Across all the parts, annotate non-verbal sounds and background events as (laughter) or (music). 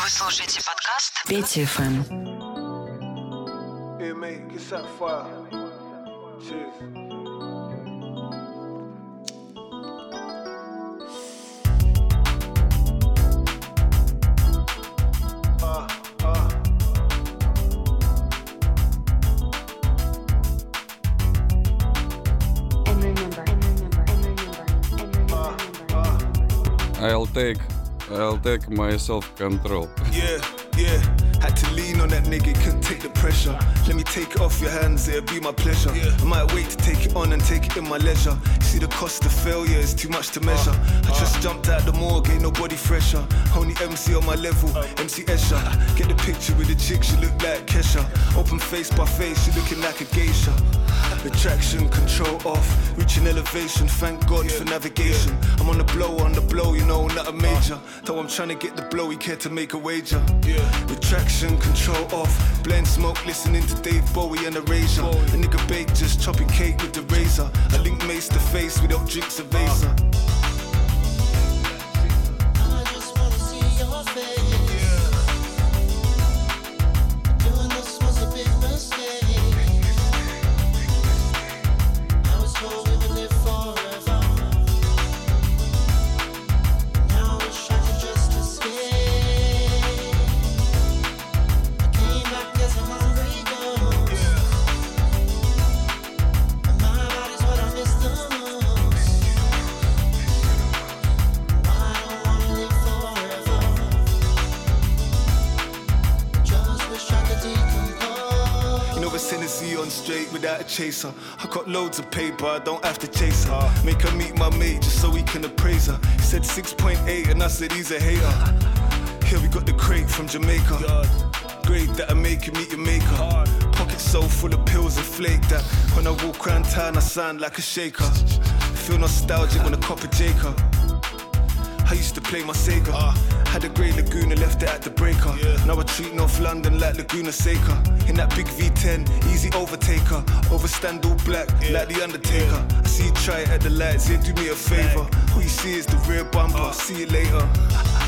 Вы слушаете подкаст Пети ФМ. I'll take I'll take my self-control. Yeah, yeah. Had to lean on that nigga, couldn't take the pressure. Let me take it off your hands, it'll be my pleasure. I might wait to take it on and take it in my leisure. See the cost of failure is too much to measure. I just jumped out the morgue, ain't nobody fresher. Only MC on my level, MC Escher. Get the picture with the chick, she look like Kesha. Open face by face, she looking like a geisha. Attraction, control off, reaching elevation. Thank God for navigation. I'm on the blow, on the blow, you know, not a major. Though I'm trying to get the blow, he care to make a wager. Retraction, control off, blend smoke, listening to Dave Bowie and Erasure. A nigga bake, just chopping cake with the razor. I link mace to face without drinks of Vasa. A chaser. I got loads of paper, I don't have to chase her. Make her meet my mate just so we can appraise her. He said 6.8 and I said he's a hater. Here we got the crate from Jamaica. Great that I make you meet your maker. Pocket so full of pills and flake that when I walk around town I sound like a shaker. Feel nostalgic when I cop a Jacob. I used to play my Sega. Had a grey Laguna, left it at the breaker. Now I treat North London like Laguna Seca. In that big V10, easy overtaker. Overstand all black, like the Undertaker. I see you try it at the lights, yeah, do me a favor. All you see is the rear bumper. See you later. (laughs)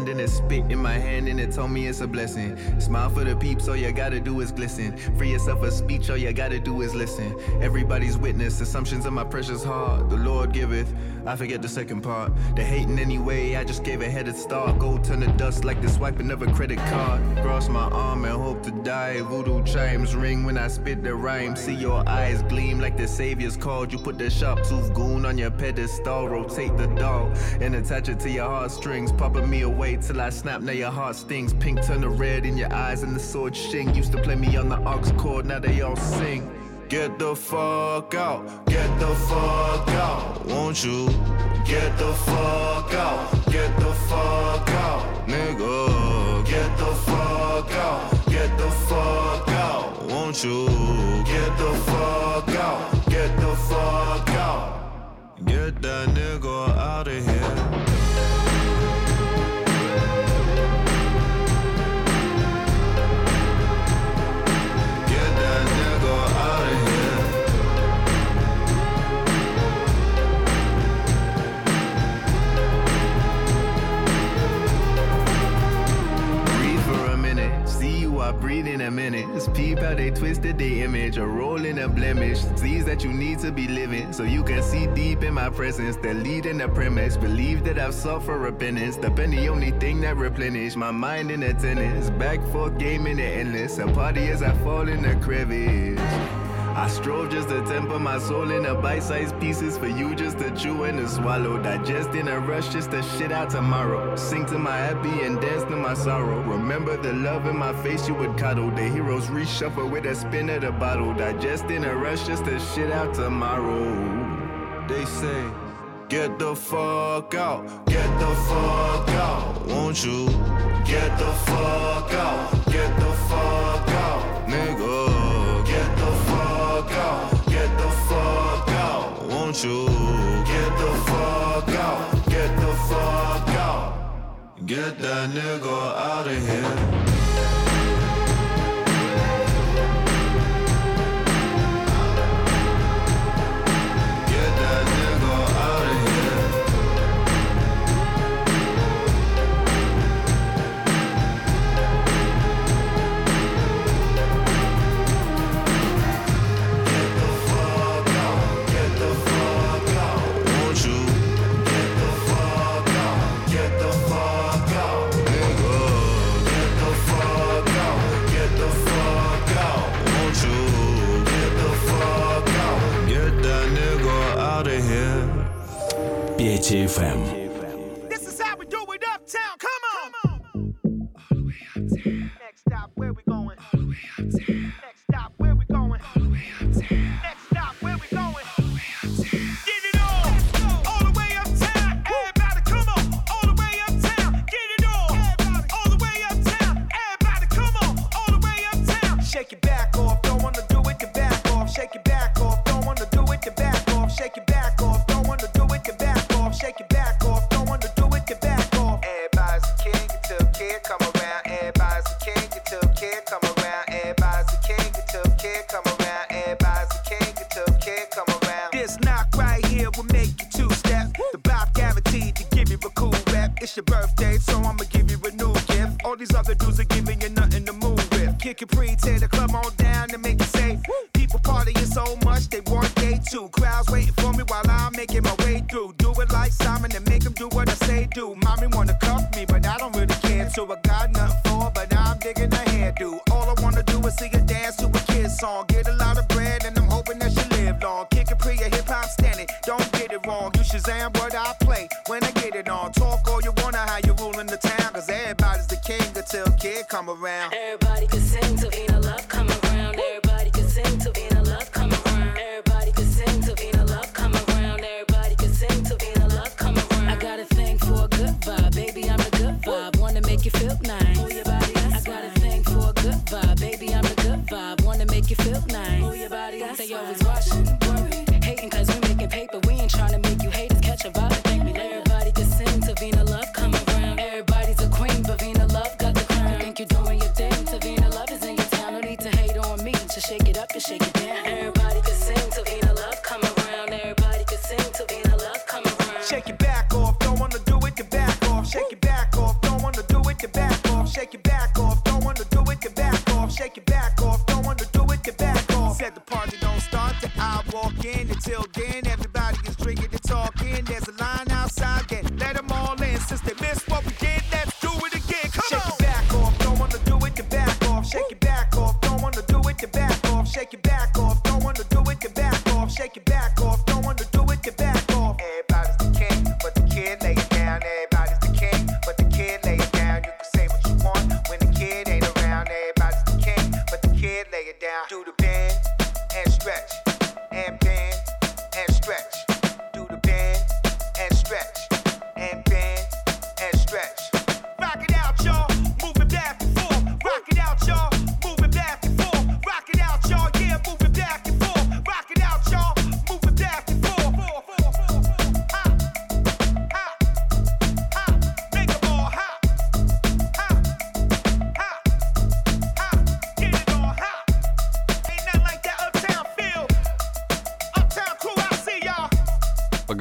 and that spit in my hand and it told me it's a blessing. Smile for the peeps, all you gotta do is glisten. Free yourself of speech, all you gotta do is listen. Everybody's witness, assumptions of my precious heart. The Lord giveth, I forget the second part. The hating anyway, I just gave a head headed start. Gold turn to dust like the swiping of a credit card. Cross my arm and hope to die. Voodoo chimes ring when I spit the rhyme. See your eyes gleam like the Savior's called. You put the sharp tooth goon on your pedestal. Rotate the dog and attach it to your heartstrings. Popping me away till I snap. Now your heart stings. Pink turn to red in your eyes and the sword shing. Used to play me on the aux chord, now they all sing. Get the fuck out, get the fuck out, won't you? Get the fuck out, get the fuck out, nigga. Get the fuck out, get the fuck out, won't you? Get the fuck out, get the fuck out. Get that nigga out of here. I breathe in a minute. Just peep how they twisted the image. A roll in a blemish. Sees that you need to be living. So you can see deep in my presence. The lead in the premise. Believe that I've for repentance. The pen the only thing that replenish my mind in attendance. Back for game in the endless. A party as I fall in the crevice. I strove just to temper my soul into bite-sized pieces for you just to chew and to swallow. Digest in a rush just to shit out tomorrow. Sing to my happy and dance to my sorrow. Remember the love in my face you would cuddle. The heroes reshuffle with a spin of the bottle. Digest in a rush just to shit out tomorrow. They say. Get the fuck out, get the fuck out, won't you? Get the fuck out, get the fuck out, nigga. don't you? Get the fuck out, get the fuck out. Get that nigga out of here. DFM.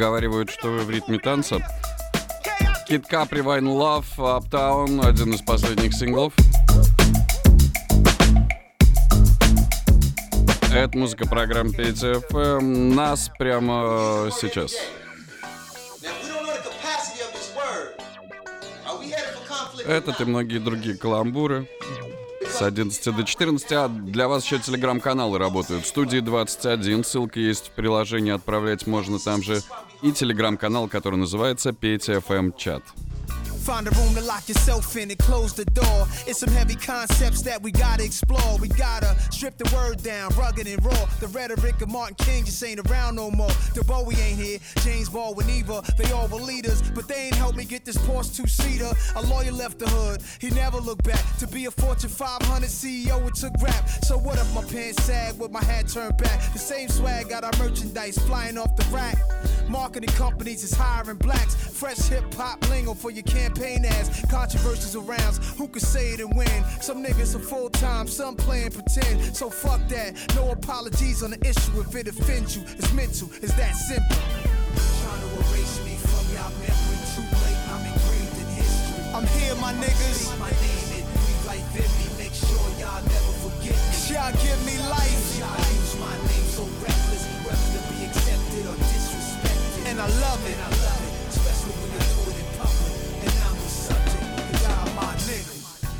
поговаривают, что вы в ритме танца. Кит Капри, Вайн Love, аптаун, один из последних синглов. Это музыка программы ПТФМ. Эм. Нас прямо э, сейчас. Этот и многие другие каламбуры. С 11 до 14, а для вас еще телеграм-каналы работают. В студии 21, ссылка есть в приложении, отправлять можно там же и телеграм-канал, который называется «Петя FM Чат». Find a room to lock yourself in and close the door. It's some heavy concepts that we gotta explore. We gotta strip the word down, rugged and raw. The rhetoric of Martin King just ain't around no more. The Bowie ain't here, James Baldwin either. They all were leaders, but they ain't helped me get this Porsche two seater. A lawyer left the hood, he never looked back. To be a Fortune 500 CEO, it took rap. So what if my pants sag with my hat turned back? The same swag got our merchandise flying off the rack. Marketing companies is hiring blacks. Fresh hip hop lingo for your campaign ads. Controversies around, who could say it and win? Some niggas are full time, some playing pretend. So fuck that. No apologies on the issue if it offends you. It's mental, it's that simple. Trying to erase me from y'all memory too late. I'm engraved in history. I'm here, my niggas. My name it. Breathe like Vivi. Make sure y'all never forget me. Y'all give me life. Y'all use my name so reckless, whether to be accepted or disrespected. And I love it. And I love it.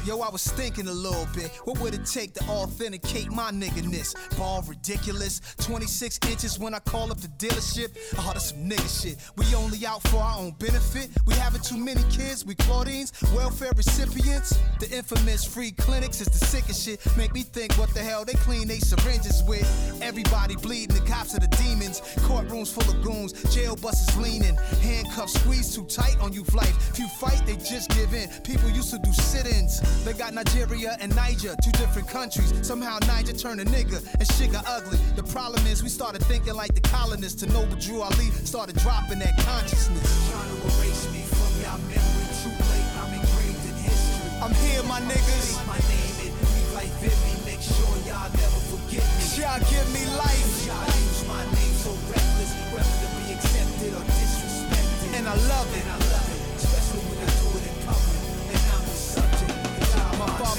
Yo, I was thinking a little bit. What would it take to authenticate my nigga-ness? Ball ridiculous. 26 inches when I call up the dealership. Oh, that's some nigga shit. We only out for our own benefit. We having too many kids. We Claudines, welfare recipients. The infamous free clinics is the sickest shit. Make me think what the hell they clean they syringes with. Everybody bleeding, the cops are the demons. Courtrooms full of goons, jail buses leaning. Handcuffs squeezed too tight on you life. If you fight, they just give in. People used to do sit-ins. They got Nigeria and Niger, two different countries. Somehow Niger turned a nigga and got ugly. The problem is we started thinking like the colonists. To Noble Drew Ali started dropping that consciousness. Trying to erase me from y'all memory too late. I'm engraved in history. I'm here, my niggas. Breathe like Vivi. Make sure y'all never forget me. Y'all give me life. Y'all use my name so reckless, whether to be accepted or disrespected. And I love it. And I love it. Especially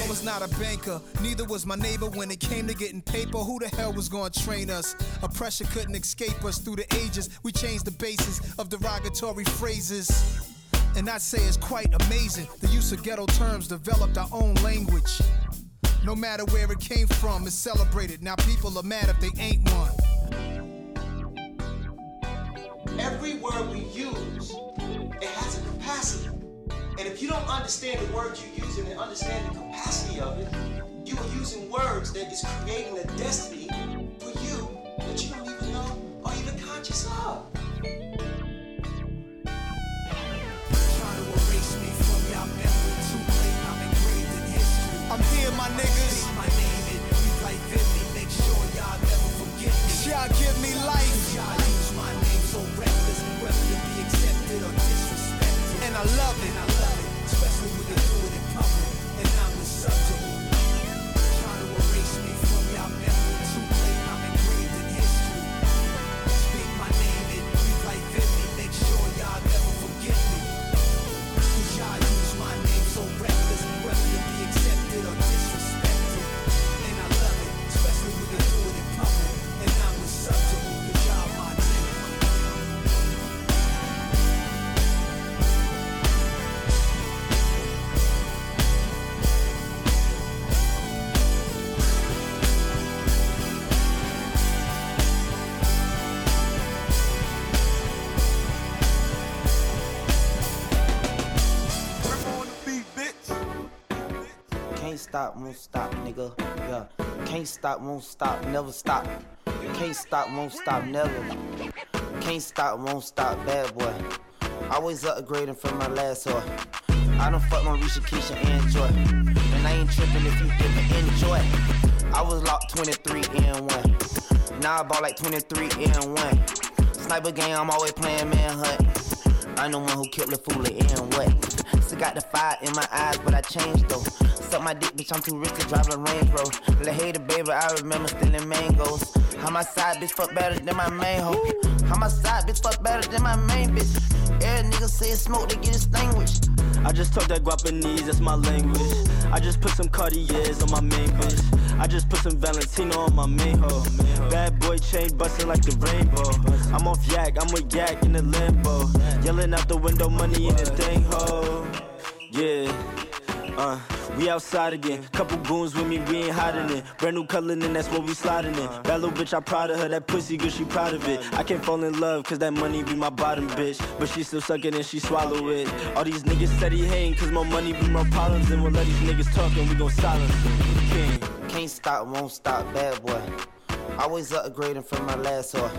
father was not a banker, neither was my neighbor when it came to getting paper. Who the hell was gonna train us? Oppression couldn't escape us through the ages. We changed the basis of derogatory phrases. And I'd say it's quite amazing. The use of ghetto terms developed our own language. No matter where it came from, it's celebrated. Now people are mad if they ain't one. Every word we use, it has a capacity. And if you don't understand the words you're using and understand the capacity of it, you are using words that is creating a destiny for you that you don't even know or even conscious of. I'm here, my niggas. My name it. Make sure y'all never forget me. Y'all give me life. Y'all use my name so reckless, whether to be accepted or disrespected. It. And I love it. Stop, won't stop, nigga. Yeah. Can't stop, won't stop, never stop. Can't stop, won't stop, never. Can't stop, won't stop, bad boy. Always upgrading from my last whore. I done fuck my Risha, Keisha, and Joy. And I ain't tripping if you didn't enjoy. I was locked 23 and 1. Now I bought like 23 and 1. Sniper game, I'm always playing manhunt. I'm the one who killed the fool and what? Still got the fire in my eyes, but I changed though. Suck my dick, bitch, I'm too rich to drive a Range Rover. Little hater, baby, I remember stealing mangoes. How my side bitch fuck better than my main hoe. How my side bitch fuck better than my main bitch. Every nigga say smoke, they get extinguished. I just talk that Guapanese, that's my language. I just put some Cartiers on my main bitch. I just put some Valentino on my main hoe. Bad boy chain busting like the rainbow. I'm off yak, I'm with yak in the limbo. Yelling out the window, money in the thing ho. Yeah. Uh, we outside again. Couple goons with me, we ain't hiding it. Brand new color, and that's what we sliding in. Bad little bitch, I proud of her. That pussy good, she proud of it. I can't fall in love, cause that money be my bottom bitch. But she still suck it and she swallow it. All these niggas steady hating, cause my money be my problems. And we'll let these niggas talk and we gon' silence them. King. Can't stop, won't stop, bad boy. Always upgrading from my last whore.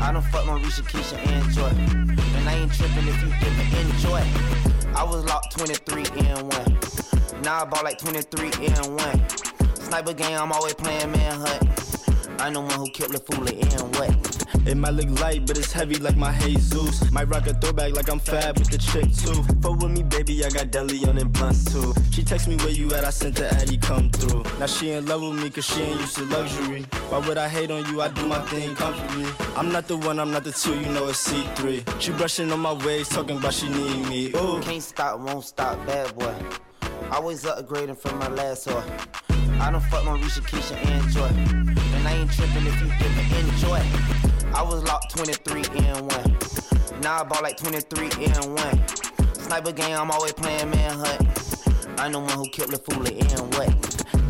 I don't fuck my Risha, Keisha, and Joy. And I ain't tripping if you give me enjoy. I was locked 23 and 1. Now I bought like 23 and 1. Sniper game, I'm always playing manhunt. I know one who killed the fool in what. It might look light, but it's heavy like my Jesus. Might rock a throwback like I'm fab with the chick too. Fuck with me, baby, I got deli on and blunts too. She text me where you at, I sent the Addy come through. Now she in love with me cause she ain't used to luxury. Why would I hate on you? I do my thing comfortably. I'm not the one, I'm not the two, you know it's C3. She brushing on my waist, talking about she need me. Ooh. Can't stop, won't stop, bad boy. Always upgrading from my last whore. I don't fuck my Risha, Keisha, and Joy. And I ain't tripping if you didn't enjoy. I was locked 23 and 1. Now I bought like 23 and 1. Sniper game, I'm always playing manhunt. I know one who killed the fool and what.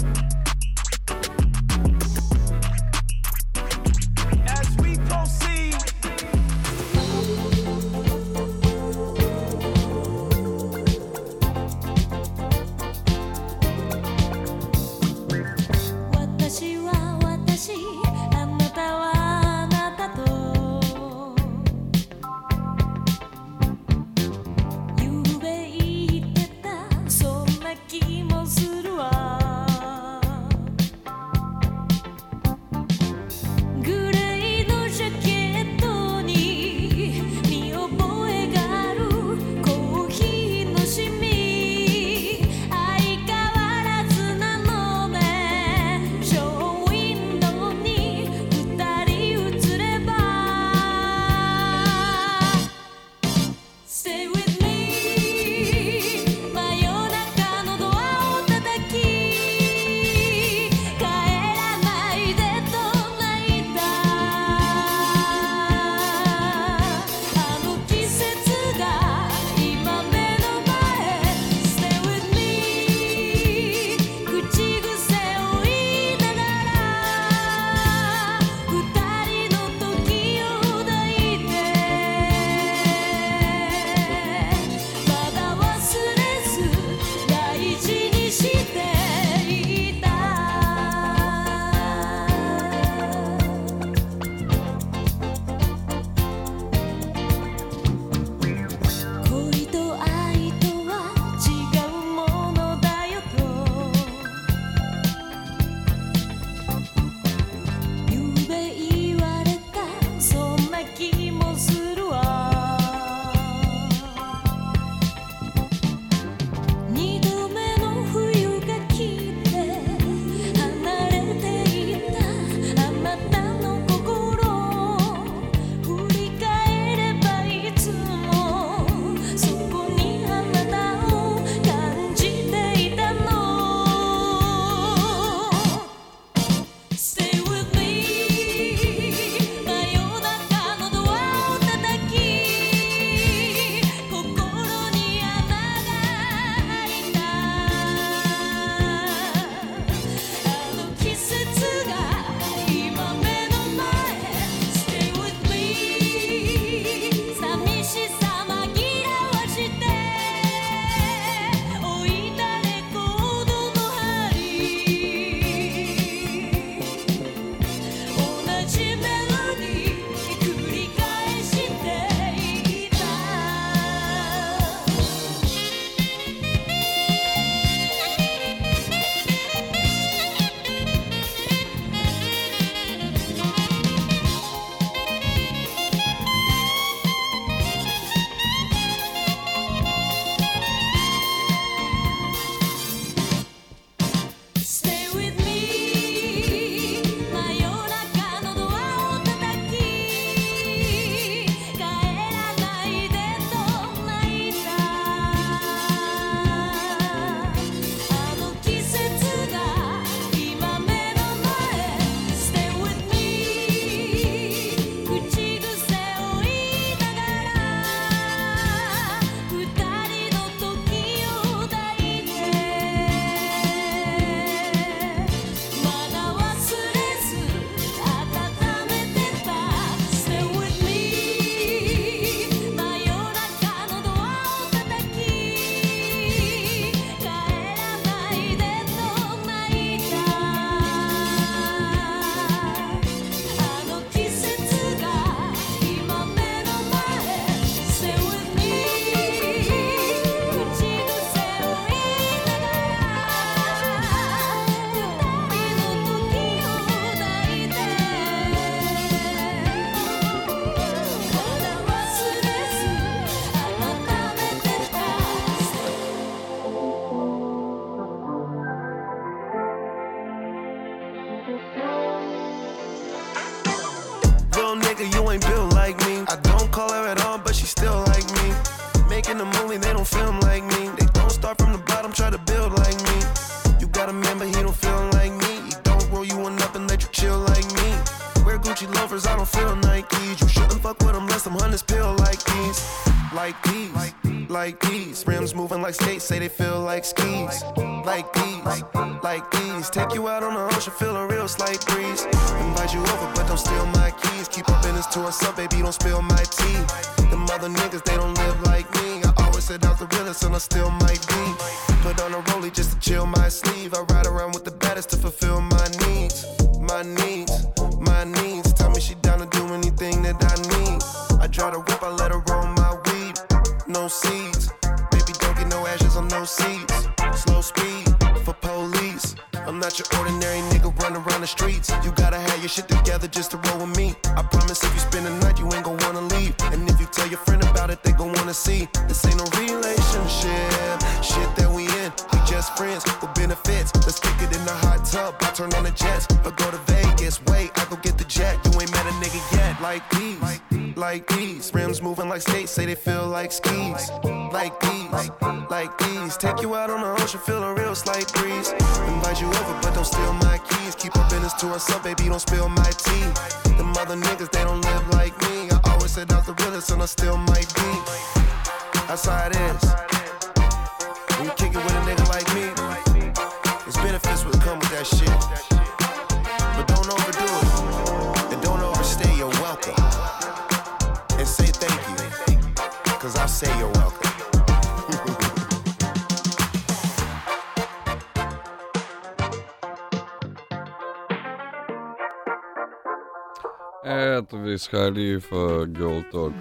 Это Вис Халифа Girl Talk.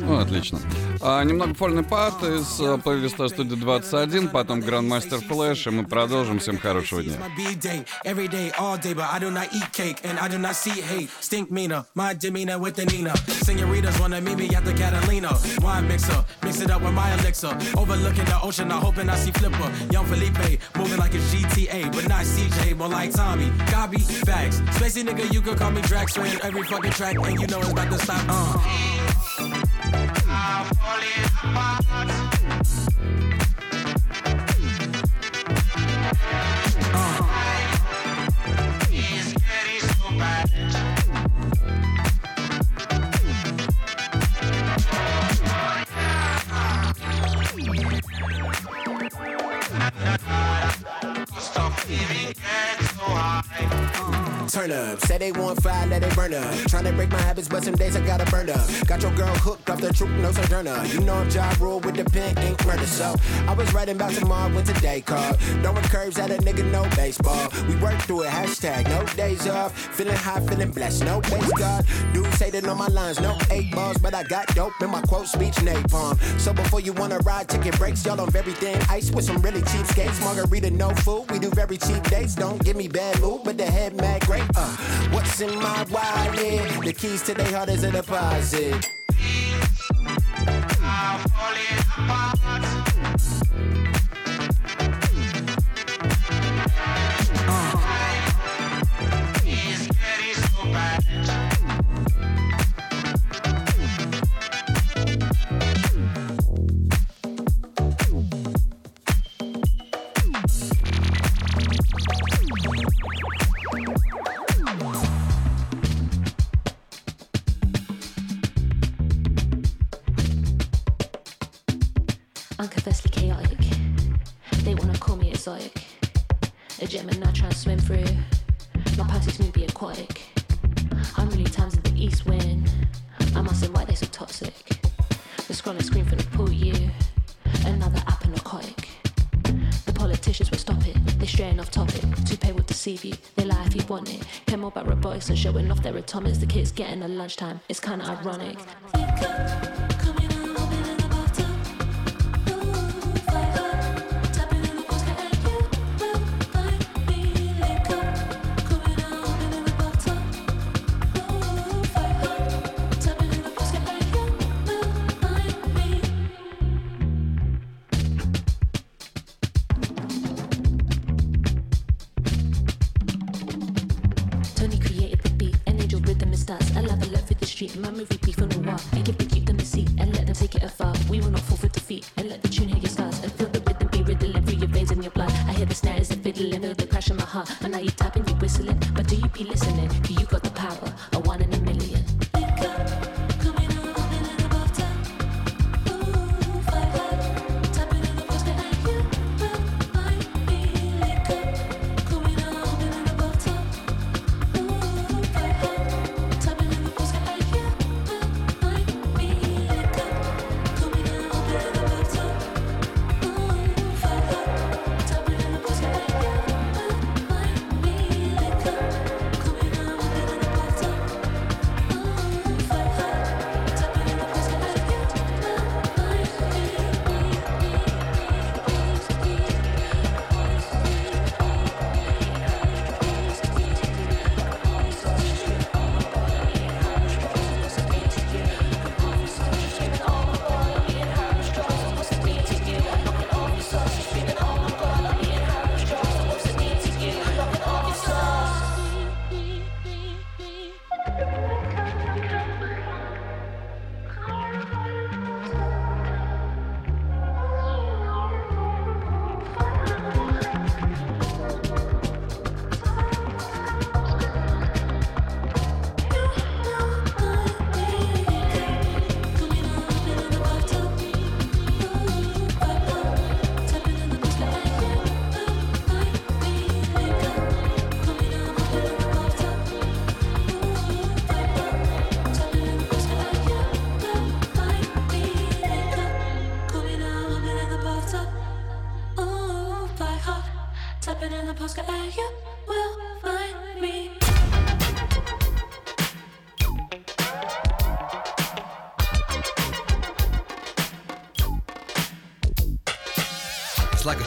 Ну, отлично. А, немного фольный пат из а, плейлиста студии 21, потом Грандмастер Флэш, и мы продолжим. Всем хорошего дня. Senoritas wanna meet me at the Catalina wine mixer, mix it up with my elixir. Overlooking the ocean, I'm hoping I see Flipper. Young Felipe, moving like a GTA, but not CJ, more like Tommy. Gobby, facts. Spacey nigga, you could call me Drax, in every fucking track, and you know it's about to cause uh. turn up. Say they want fire, let it burn up. Trying to break my habits, but some days I gotta burn up. Got your girl hooked off the truth, no sojourner. You know I'm job rule with the pen, ink murder. So I was writing about tomorrow when today called. Throwing curves at a nigga, no baseball. We work through it, hashtag no days off. Feeling high, feeling blessed, no base God. say that on my lines, no eight balls, but I got dope in my quote speech napalm. So before you wanna ride, ticket breaks, y'all on very thin ice with some really cheap skates. Margarita, no food, we do very cheap dates. Don't give me bad mood, but the head mad great. Uh, what's in my wallet? The keys to their heart is a deposit. on it. Hemo by robotics and showing off their atomics. The kids getting a lunchtime. It's kinda ironic.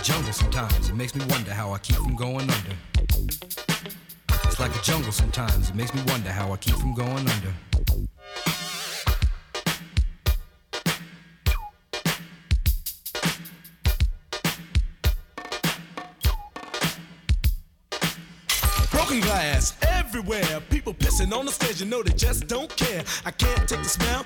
Jungle sometimes. It makes me wonder how I keep from going under. It's like a jungle sometimes. It makes me wonder how I keep from going under. Broken glass everywhere. People pissing on the stage, you know they just don't care. I can't take the smell,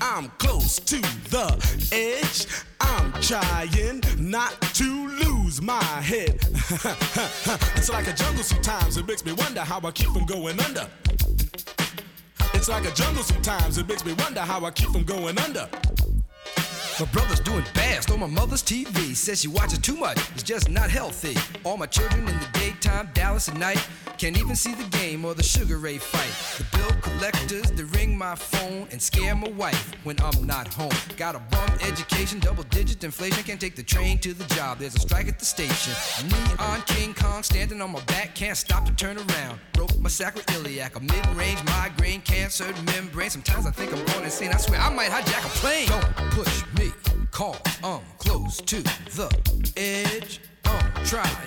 I'm close to the edge. I'm trying not to lose my head. (laughs) it's like a jungle sometimes, it makes me wonder how I keep from going under. It's like a jungle sometimes, it makes me wonder how I keep from going under. My brother's doing bad, stole my mother's TV. Says she watches too much, it's just not healthy. All my children in the daytime, Dallas at night. Can't even see the game or the Sugar Ray fight. The bill collectors, they ring my phone and scare my wife when I'm not home. Got a bum education, double digit inflation. Can't take the train to the job, there's a strike at the station. Neon King Kong standing on my back, can't stop to turn around. Broke my sacroiliac, a mid range migraine, cancer membrane. Sometimes I think I'm going insane, I swear I might hijack a plane. Don't push me, call, I'm close to the edge. I'm trying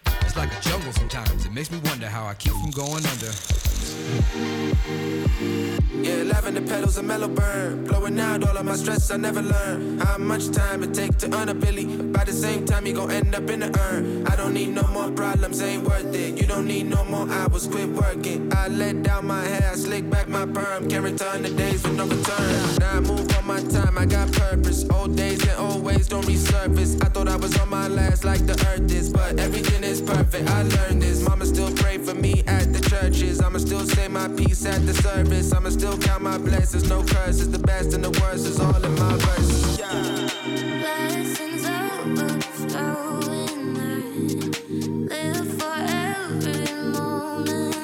It's like a jungle sometimes. It makes me wonder how I keep from going under. Yeah, lavender petals and mellow burn. Blowing out all of my stress I never learned. How much time it take to earn a billy. By the same time, you gon' end up in the urn. I don't need no more problems, ain't worth it. You don't need no more hours, quit working. I let down my hair, I slick back my perm. Can't return the days with no return. Now I move on my time, I got purpose. Old days and old ways don't resurface. I thought I was on my last like the earth is, but everything is perfect. I learned this. Mama still pray for me at the churches. I'ma still say my piece at the service. I'ma still count my blessings, no curses. The best and the worst is all in my verses. Blessings overflowing. Live for every moment.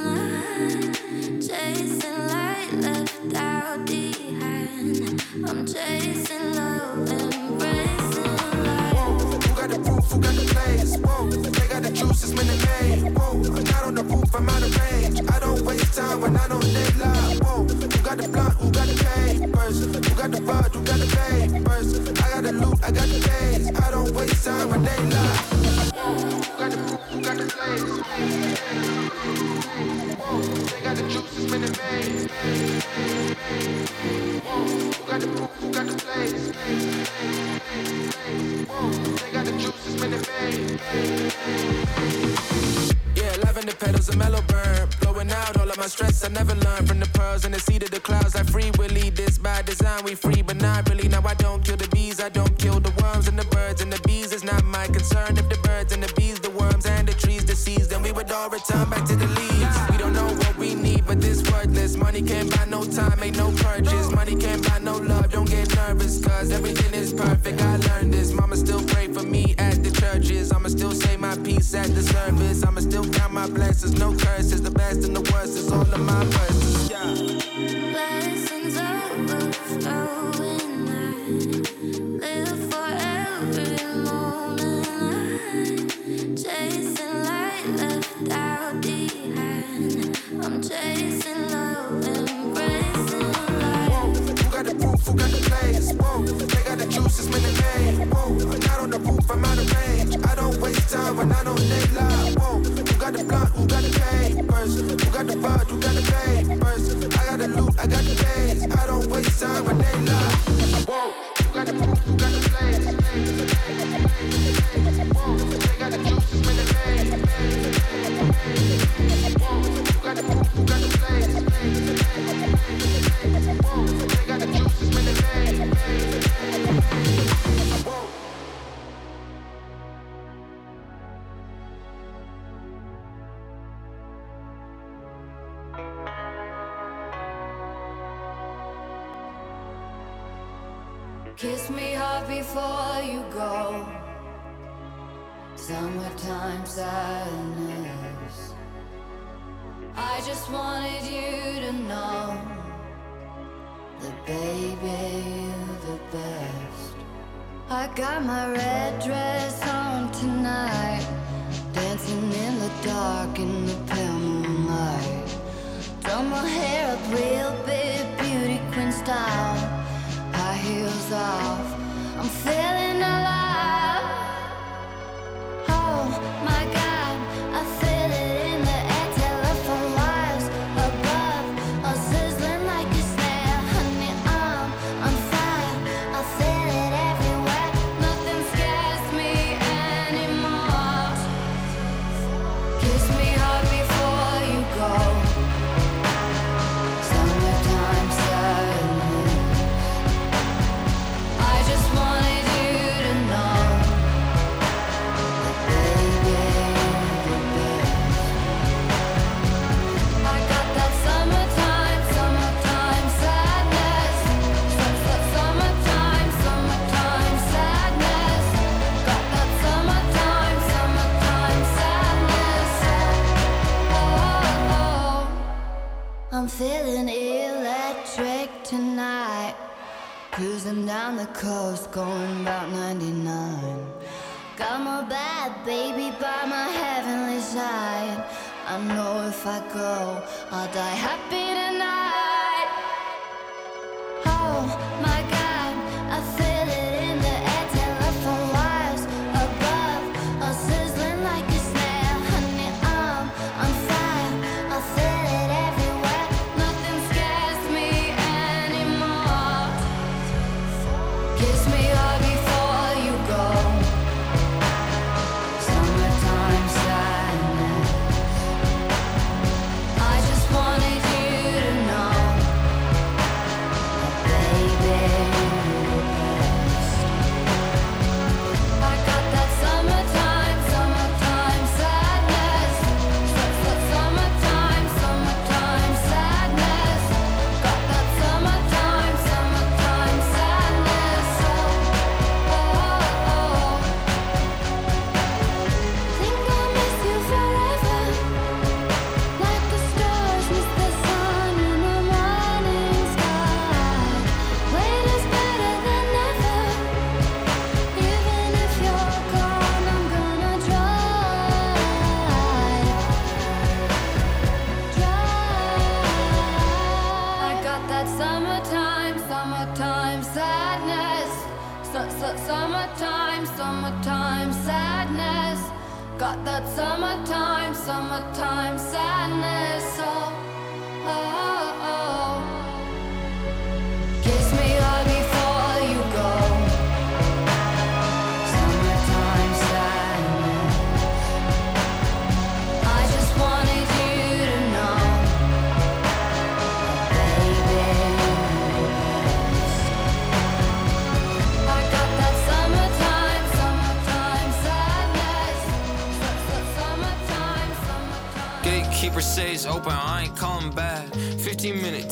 Chasing light left out behind. I'm chasing love, embracing life. Who got the proof? Who got the plays? Whoa, it's Minute Maid. Whoa, I'm on the roof, I'm out of range. I don't waste time when I don't deadline. Whoa, who got the blunt? Who got the papers? Who got the bud? Who got the papers? I got the loot, I got the days. I don't waste time when they lie. Who got the proof? Who got the. Who got the the petals, a mellow burn. Blowing out all of my stress, I never learned from the pearls and the seed of the clouds. I free willy, this by design, we free, but not really. Now I don't kill the bees, I don't kill the worms and the birds and the bees. It's not my concern if the birds and the bees, the worms and the trees, seeds, then we would all return back to the leaves. We don't know what we need, but this worthless. Money can't buy no time, ain't no purchase. Money can't buy no love, don't get nervous, cause everything is perfect. I learned this. Mama still pray for me still say my piece at the service. I'ma still count my blessings, no curses. The best and the worst is all of my verses. Yeah. Blessings got the plays? Whoa, they got the juice, it's Minute Maid. Whoa, I'm not on the roof, I'm out of range. I don't waste time when I don't daylight. Whoa, who got the blunt? Who got the papers? Who got the bud? Who got the papers? I got the loot, I got the days. I don't waste time when they lie. Whoa, Summertime sadness. I just wanted you to know that, baby, you're the best. I got my red dress on tonight, dancing in the dark in the pale moonlight. Done my hair up real big, beauty queen style. High heels off, I'm feeling alive. Oh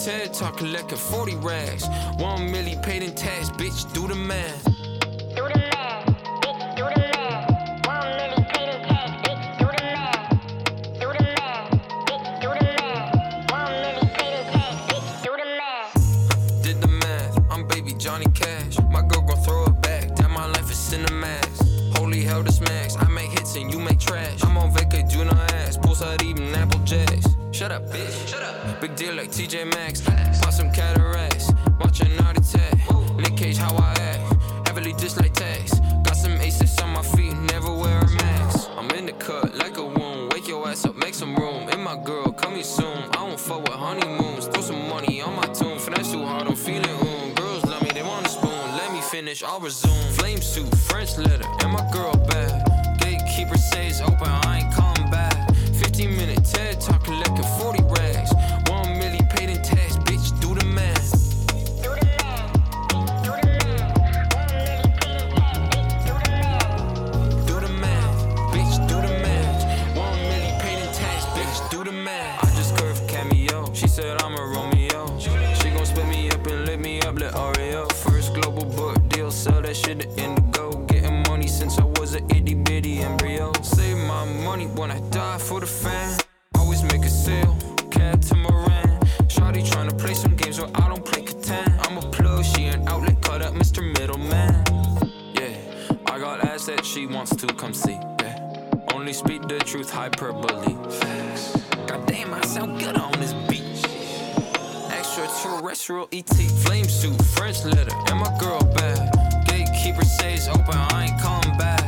Talking like a 40 rags. One milli paid in tax, bitch, do the math. she wants to come see. Yeah. Only speak the truth, hyperbole. Facts. God damn, I sound good on this beat. Extraterrestrial ET, flame suit, French letter, and my girl bad. Gatekeeper says open, I ain't coming back.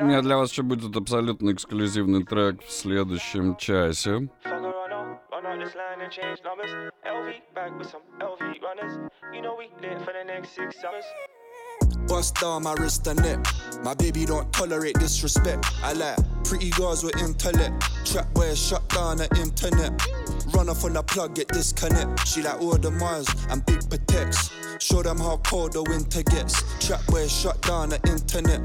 У меня для вас еще будет абсолютно эксклюзивный трек в следующем часе. Bust down my wrist and neck. My baby don't tolerate disrespect. I like pretty girls with intellect. Trap where shut down the internet. Run off on the plug, get disconnect. She like all the Mars and big protects. Show them how cold the winter gets. Trap boys shut down the internet.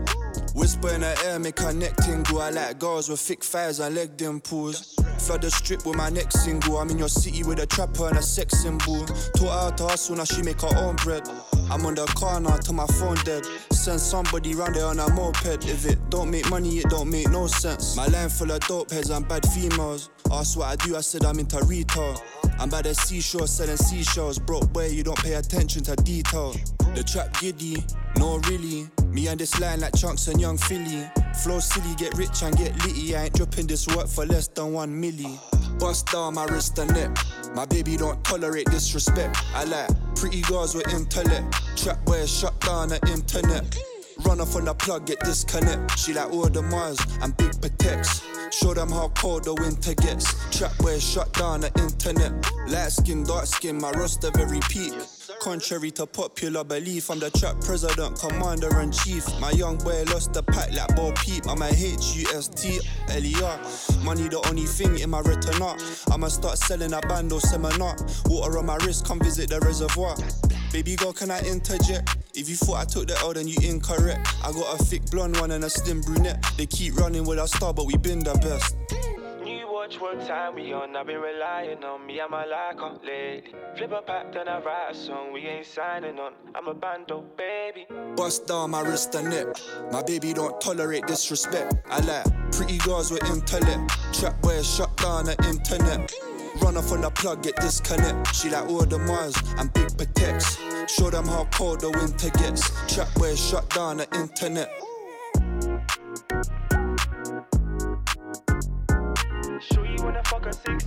Whisper in the air, make her neck tingle. I like girls with thick thighs and leg dimples. Flood the strip with my next single. I'm in your city with a trapper and a sex symbol. Taught her to hustle, now she make her own bread. I'm on the car now till my phone dead. Send somebody round there on a moped. If it don't make money, it don't make no sense. My line full of dope heads and bad females. Ask what I do, I said I'm into retail. I'm by the seashore selling seashells. Broke boy, you don't pay attention to detail. The trap giddy, no really. Me and this line like chunks and young Philly. Flow silly, get rich and get litty. I ain't dropping this work for less than one milli. Bust down my wrist and neck. My baby don't tolerate disrespect. I like pretty girls with intellect. Trap boys shut down the internet. Run off on the plug, get disconnect. She like all the Mars and big protects. Show them how cold the winter gets. Trap boys shut down the internet. Light skin, dark skin, my roster very peak. Contrary to popular belief, I'm the trap president, commander in chief. My young boy lost the pack like Bo Peep. I'm a H-U-S-T-L-E-R. Money the only thing in my retina. I'ma start selling a band or seminar. Water on my wrist, come visit the reservoir. Baby girl, can I interject? If you thought I took the L, then you incorrect. I got a thick blonde one and a slim brunette. They keep running with our star, but we been the best. Watch what time we on. I've been relying on me and my like on lately. Flip a pack, then I write a song. We ain't signing on. I'm a bando, baby. Bust down my wrist and neck. My baby don't tolerate disrespect. I like pretty girls with intellect. Trap boys shut down the internet. Run off on the plug, get disconnect. She like all the Mars and big protects. Show them how cold the winter gets. Trap boys shut down the internet. Show you wanna fuck a six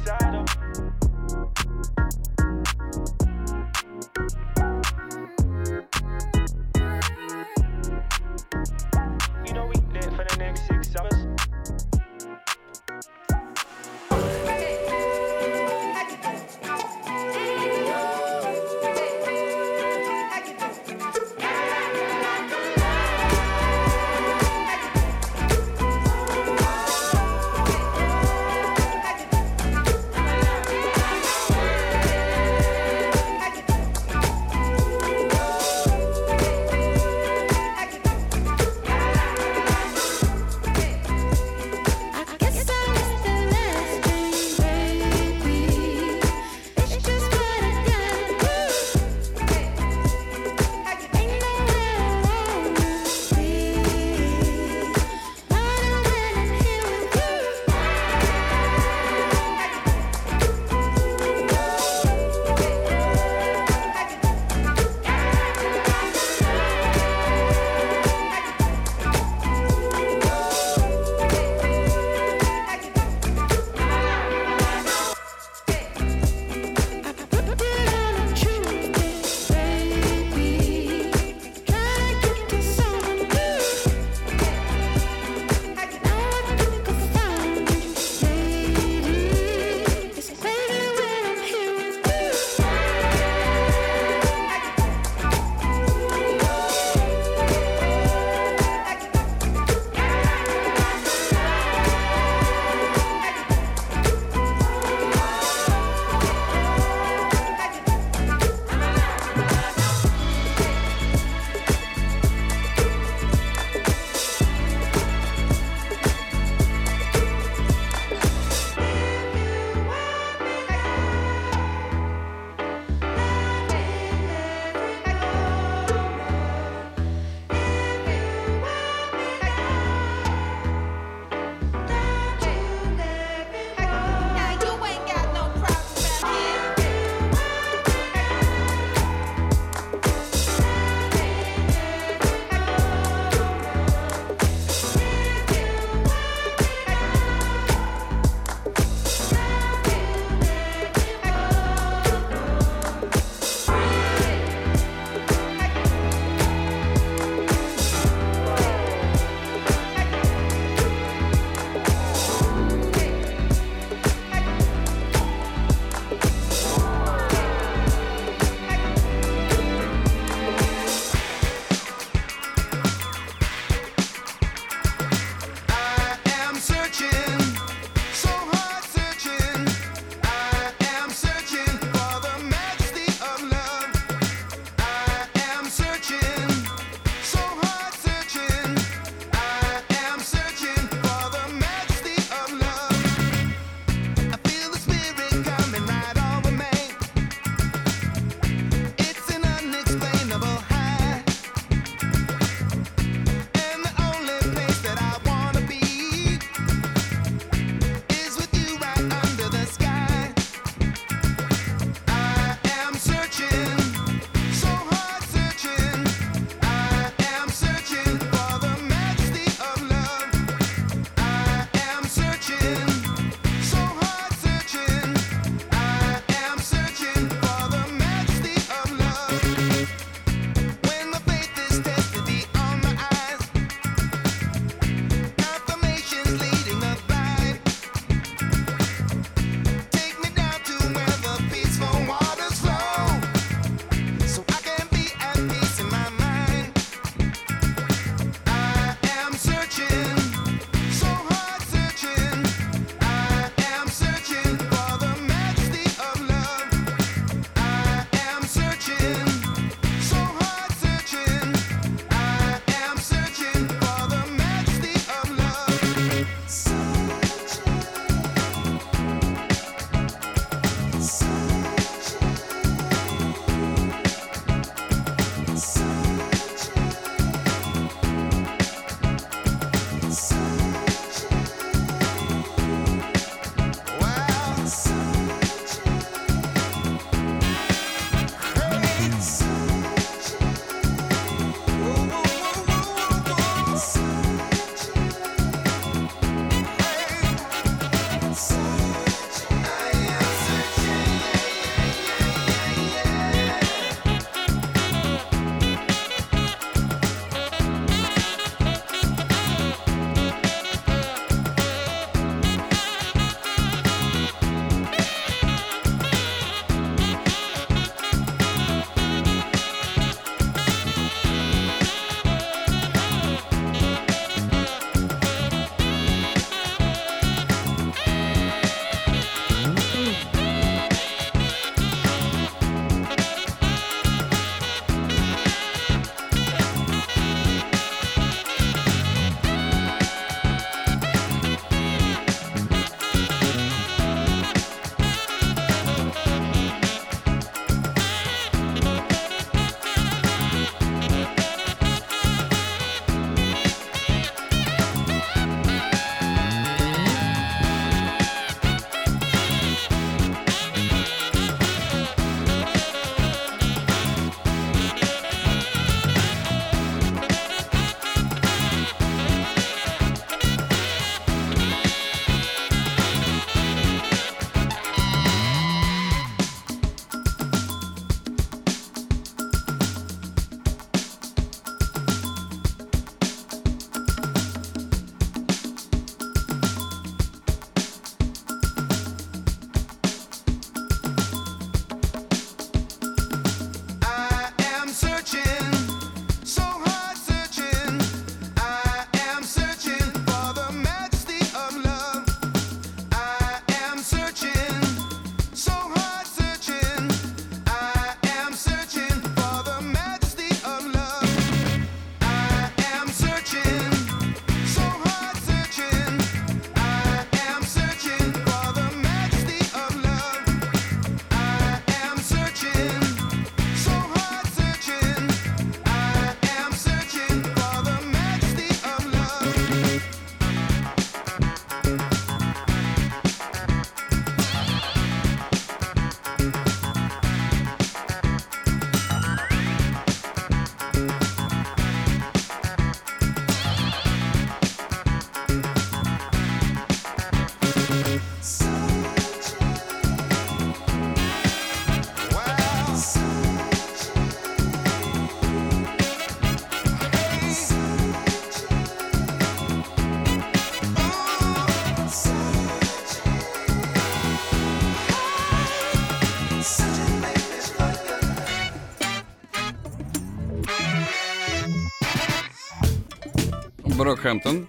Брокхэмптон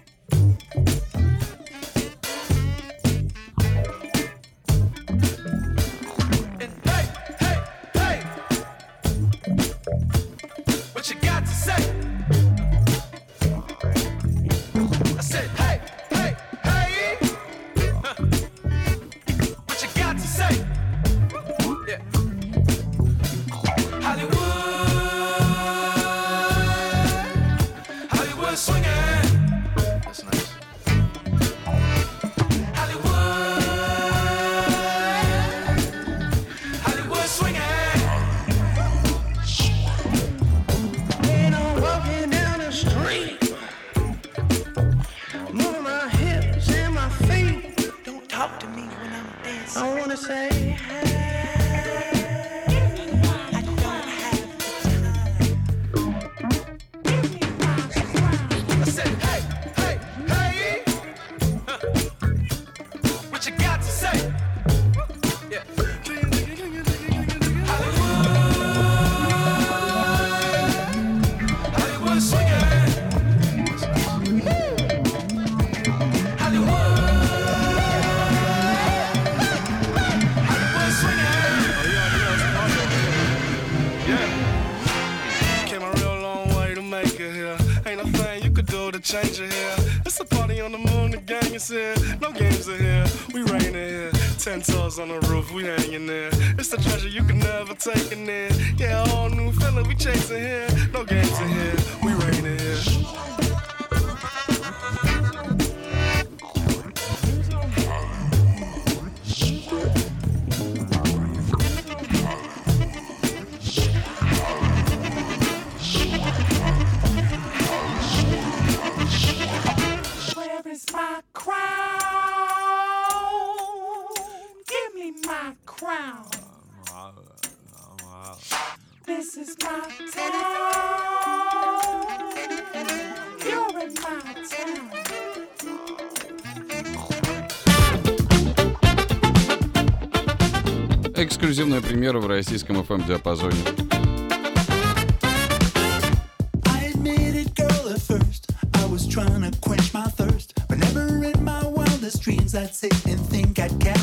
Эксклюзивная премьера в российском FM-диапазоне. trying to quench my thirst. But never in my wildest dreams I'd sit and think I'd catch.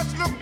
Just look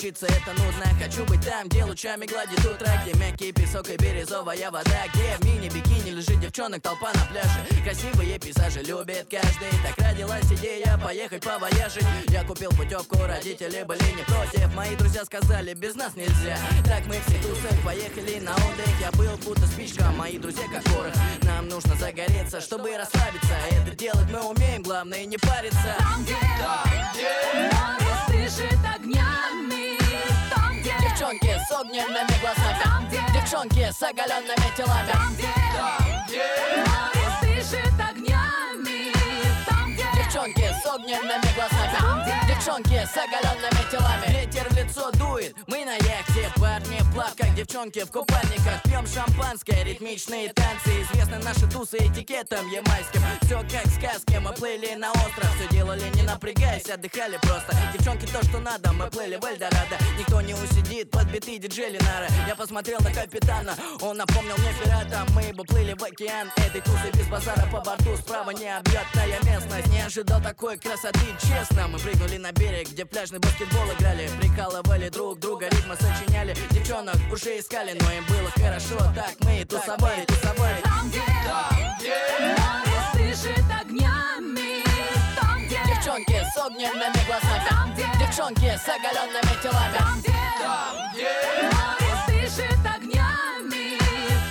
будни, учиться это нудно Хочу быть там, где лучами гладит утро. Где мягкий песок и бирюзовая вода. Где в мини-бикини лежит девчонок толпа на пляже. Красивые пейзажи любит каждый. Так родилась идея поехать повояжить. Я купил путевку, родители были не против. Мои друзья сказали, без нас нельзя. Так мы все тусы поехали на отдых. Я был будто спичка, мои друзья как порох Нам нужно загореться, чтобы расслабиться. Это делать мы умеем, главное не париться. Там, где море дышит Там, где Девчонки с огненными глазами. Там, где Девчонки с оголенными телами. Там, где море дышит огнями. Там, где Девчонки с огненными глазами. Там, где Девчонки с оголенными телами. Ветер в лицо дует, мы на яхте. Парни в плавках, девчонки в купальниках. Пьем шампанское, ритмичные танцы Известны наши тусы этикетом ямайским. Все как в сказке, мы плыли на остров. Все делали не напрягаясь, отдыхали просто. Девчонки то, что надо, мы плыли в Эльдорадо. Никто не усидит под биты диджей Ленара Я посмотрел на капитана, он напомнил мне пирата. Мы бы плыли в океан этой тусы без базара по борту. Справа необъятная местность, не ожидал такой красоты Честно, мы прыгнули на берег, где пляжный баскетбол играли. Прикалывали друг друга, ритмы сочиняли. Девчонок уже искали, но им было хорошо. Так мы и тусовали, тусовали Девчонки с огненными глазами с оголенными телами Там, где Там, где Море дышит огнями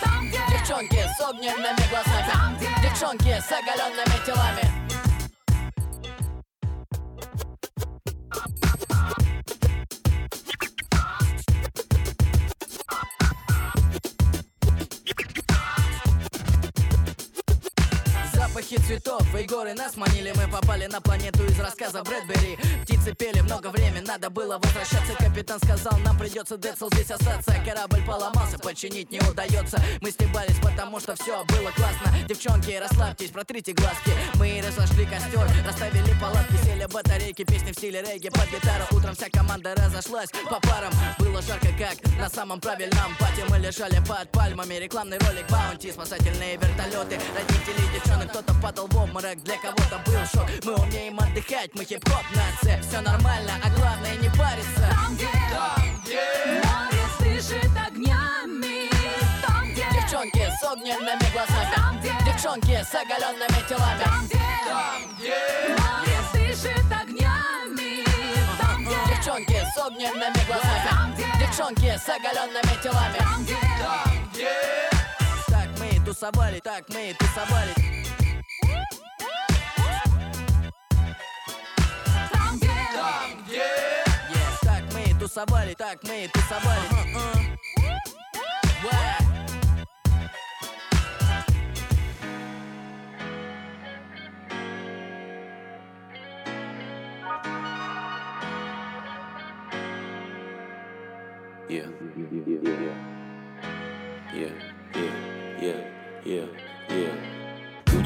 Там, где Девчонки с огненными глазами Там, где Девчонки с оголенными телами цветов и горы нас манили. Мы попали на планету из рассказа Брэдбери. Птицы пели много времени, надо было возвращаться. Капитан сказал, нам придется Децл здесь остаться Корабль поломался, починить не удается. Мы стебались, потому что все было классно. Девчонки, расслабьтесь, протрите глазки. Мы разожгли костер, расставили палатки Сели батарейки, песни в стиле регги. Под гитару утром вся команда разошлась по парам. Было жарко, как на самом правильном пати Мы лежали под пальмами, рекламный ролик Баунти Спасательные вертолеты, родители девчонок Кто-то падал в обморок, для кого-то был шок. Мы умеем отдыхать, мы хип-хоп нация. Все нормально, а главное не париться. Там, где, там, где море дышит огнями. Там, где Девчонки с огненными глазами. Там, где Девчонки с оголенными телами. Там, где, там, где море дышит огнями. Там, где Девчонки с огненными глазами. Там, где Девчонки с оголенными телами. Там, где там, где Так мы и тусовали, так мы и тусовали Так мы и тусовали, так мы и тусовали uh-uh. Yeah, yeah, yeah, yeah, yeah, yeah, yeah.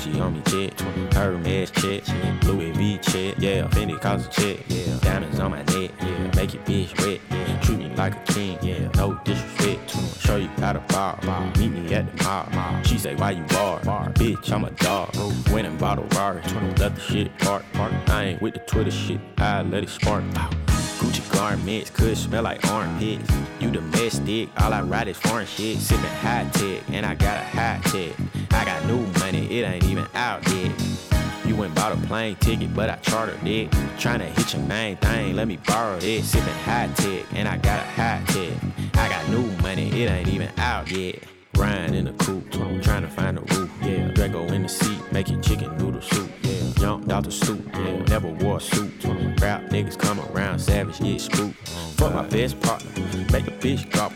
Gucci on me check, Hermes check, Louis V check, yeah, Fendi cost a check, yeah, diamonds on my neck, yeah, make your bitch wet, yeah, treat me like a king, yeah, no disrespect, show you how to bar, meet me at the mall, she say why you bar, bar, bitch I'm a dog, went and bought a Rari, left the shit park, I ain't with the Twitter shit, I let it spark, Gucci garments could smell like armpits. You domestic, all I ride is foreign shit. Sipping high tech, and I got a high tech. I got new money, it ain't even out yet. You went bought a plane ticket, but I chartered it. Tryna hit your main thing, let me borrow it. Sipping high tech, and I got a high tech. I got new money, it ain't even out yet. Ryan in the coupe, trying to find a roof. Yeah, Draco in the seat, making chicken noodle soup. Yeah, jumped out the stoop. Yeah, never wore a suit. Rap niggas come around, savage, get spooked. Fuck my best partner, make a bitch drop.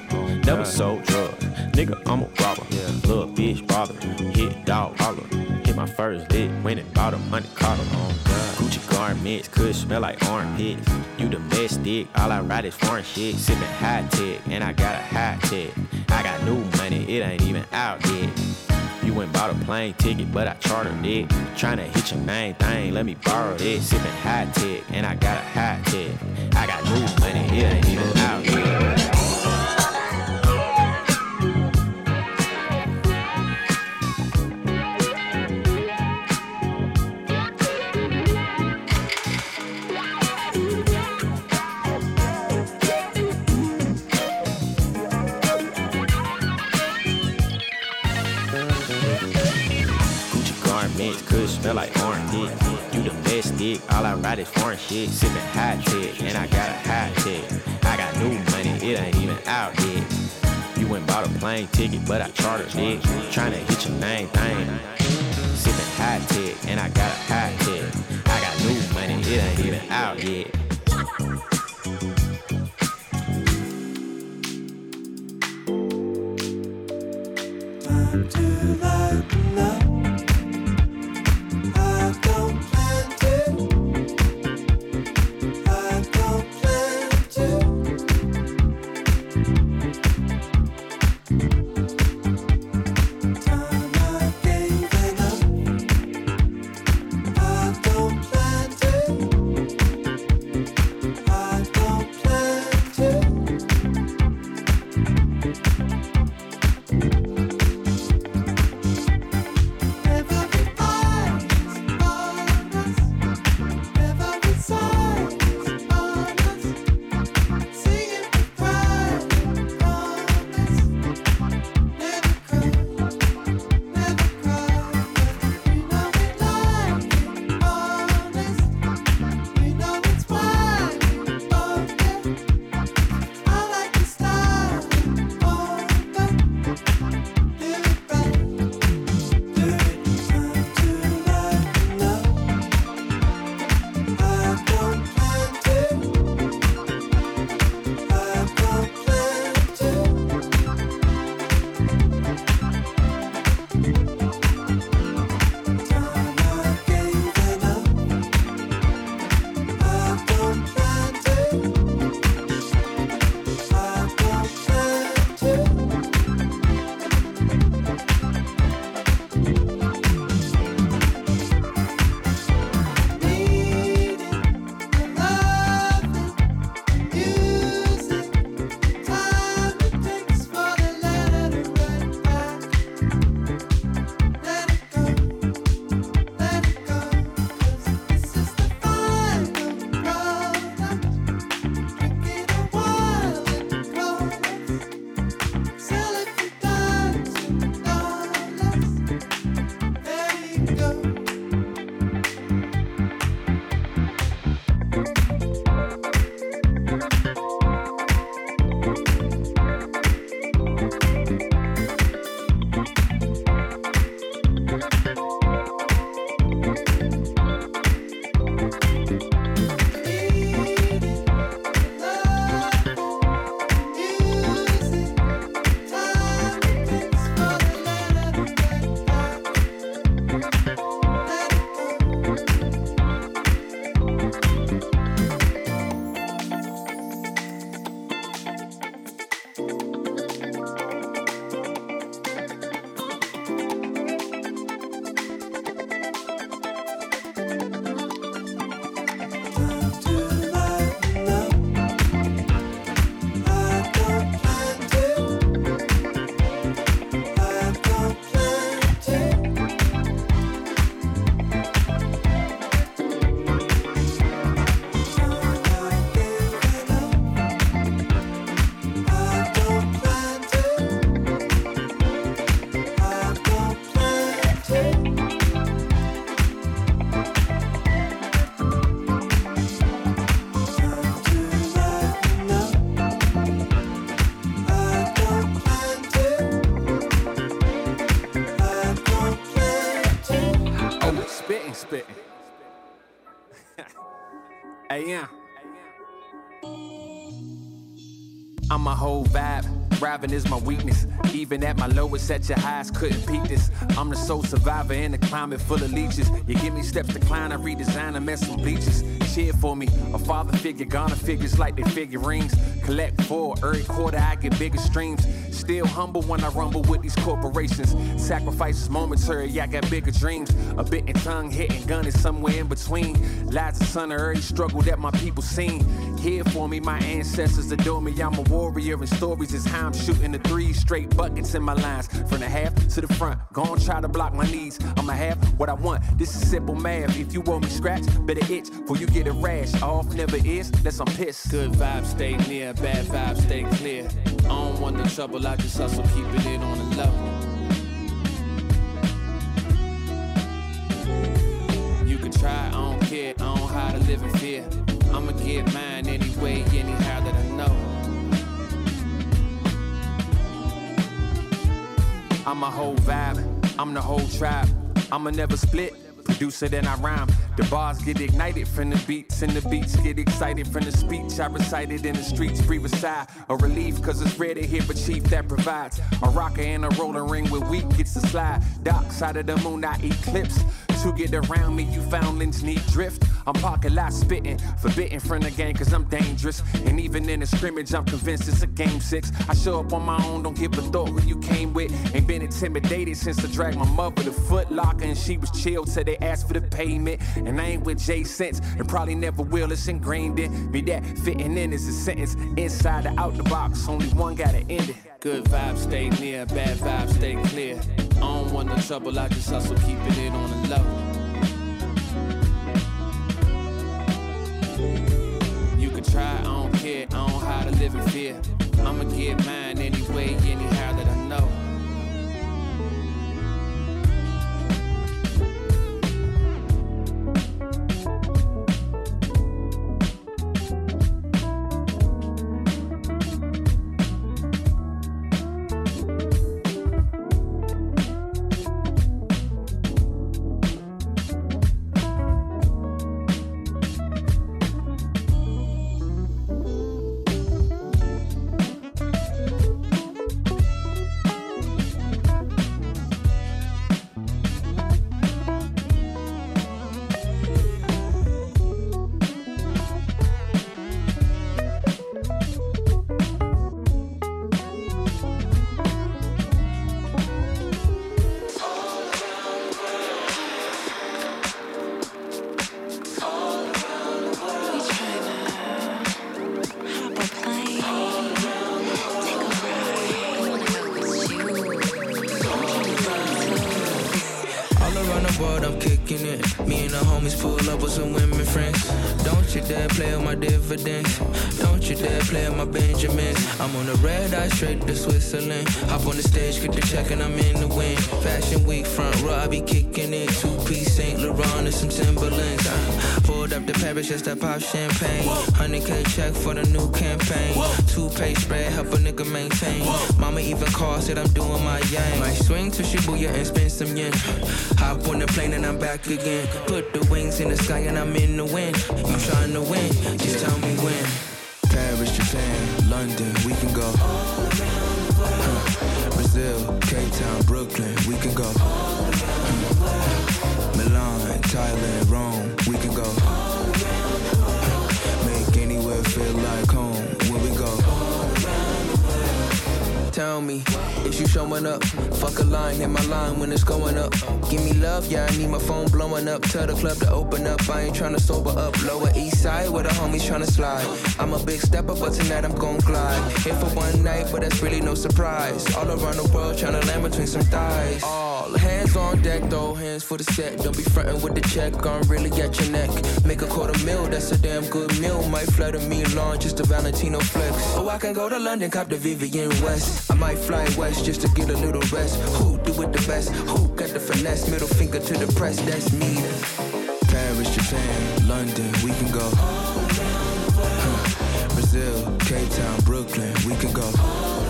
Never sold drugs, nigga, I'm a robber. Little bitch bother, hit dog holler. Hit my first lick, went and bought a money collar. Oh, Gucci garments could smell like armpits. You domestic, all I ride is foreign shit. Sipping high tech, and I got a high tech. I got new money, it ain't even out yet. You went bought a plane ticket, but I chartered it. Tryna hit your main thing, let me borrow it. Sipping high tech, and I got a high tech. I got new money, it ain't even out smell like orange dick. You the best dick, all I ride is foreign shit. Sippin' hot tech, and I got a hot tech. I got new money, it ain't even out yet. You went bought a plane ticket, but I chartered it. Tryna hit your main thing. Sippin' hot tech, and I got a hot tech. I got new money, it ain't even out yet. AM. I'm a whole vibe. Rapping is my weakness. Even at my lowest, at your highs, couldn't peak this. I'm the sole survivor in a climate full of leeches. You give me steps to climb, I redesign them mess some bleachers. Cheer for me, a father figure, gonna figures like they figurines. Collect four, every quarter I get bigger streams. Still humble when I rumble with these corporations. Sacrifices momentary, I got bigger dreams. A bit in tongue, hitting gun is somewhere in between. Lies of son of already struggle that my people seen. Here for me, my ancestors adore me. I'm a warrior, and stories is how I'm shooting the three straight buckets in my lines. From the half to the front, gon' try to block my needs. I'ma have what I want. This is simple math. If you want me scratch, better itch before you get a rash. Off never is, unless I'm pissed. Good vibes stay near, bad vibes stay clear. I don't want the trouble, I just hustle, keeping it on the level. You can try, I don't care, I don't hide to live in fear. I'ma get mine anyway, anyhow that I know. I'm a whole vibe, I'm the whole tribe. I'ma never split. Producer, then I rhyme. The bars get ignited from the beats, and the beats get excited from the speech. I recite it in the streets, a sigh. A relief, cause it's rare to hear a chief that provides. A rocker and a rolling ring with weak gets to slide. Dark side of the moon, I eclipse. To get around me, you foundlings need drift. I'm parking lot spitting, forbidden from the game, cause I'm dangerous. And even in a scrimmage, I'm convinced it's a game six. I show up on my own, don't give a thought who you came with. Ain't been intimidated since I dragged my mother to Foot Locker, and she was chill till they asked for the payment. And I ain't with Jay since, and probably never will. It's ingrained in me that fitting in is a sentence. Inside or out the box, only one gotta end it. Good vibes stay near, bad vibes stay clear. I don't want no trouble, I just hustle, keeping it on the low. You can try, I don't care, I don't hide to live in fear. I'ma get mine anyway, anyhow again. Put the wings in the sky and I'm Tell the club to open up, I ain't tryna sober up. Lower east side where the homies tryna slide. I'm a big stepper, but tonight I'm gon' glide. Here for one night, but that's really no surprise. All around the world tryna land between some thighs. All hands on deck, though, hands for the set. Don't be frontin' with the check, I'm really at your neck. Make a quarter mil, that's a damn good meal. Might flutter me long, just a Valentino flex. Oh, I can go to London, cop the Vivienne West. I might fly west just to get a little rest. Who do it the best? Who got the finesse? Middle finger to the press, that's me. Go. Huh. Brazil, Cape Town, Brooklyn, we can go. Huh.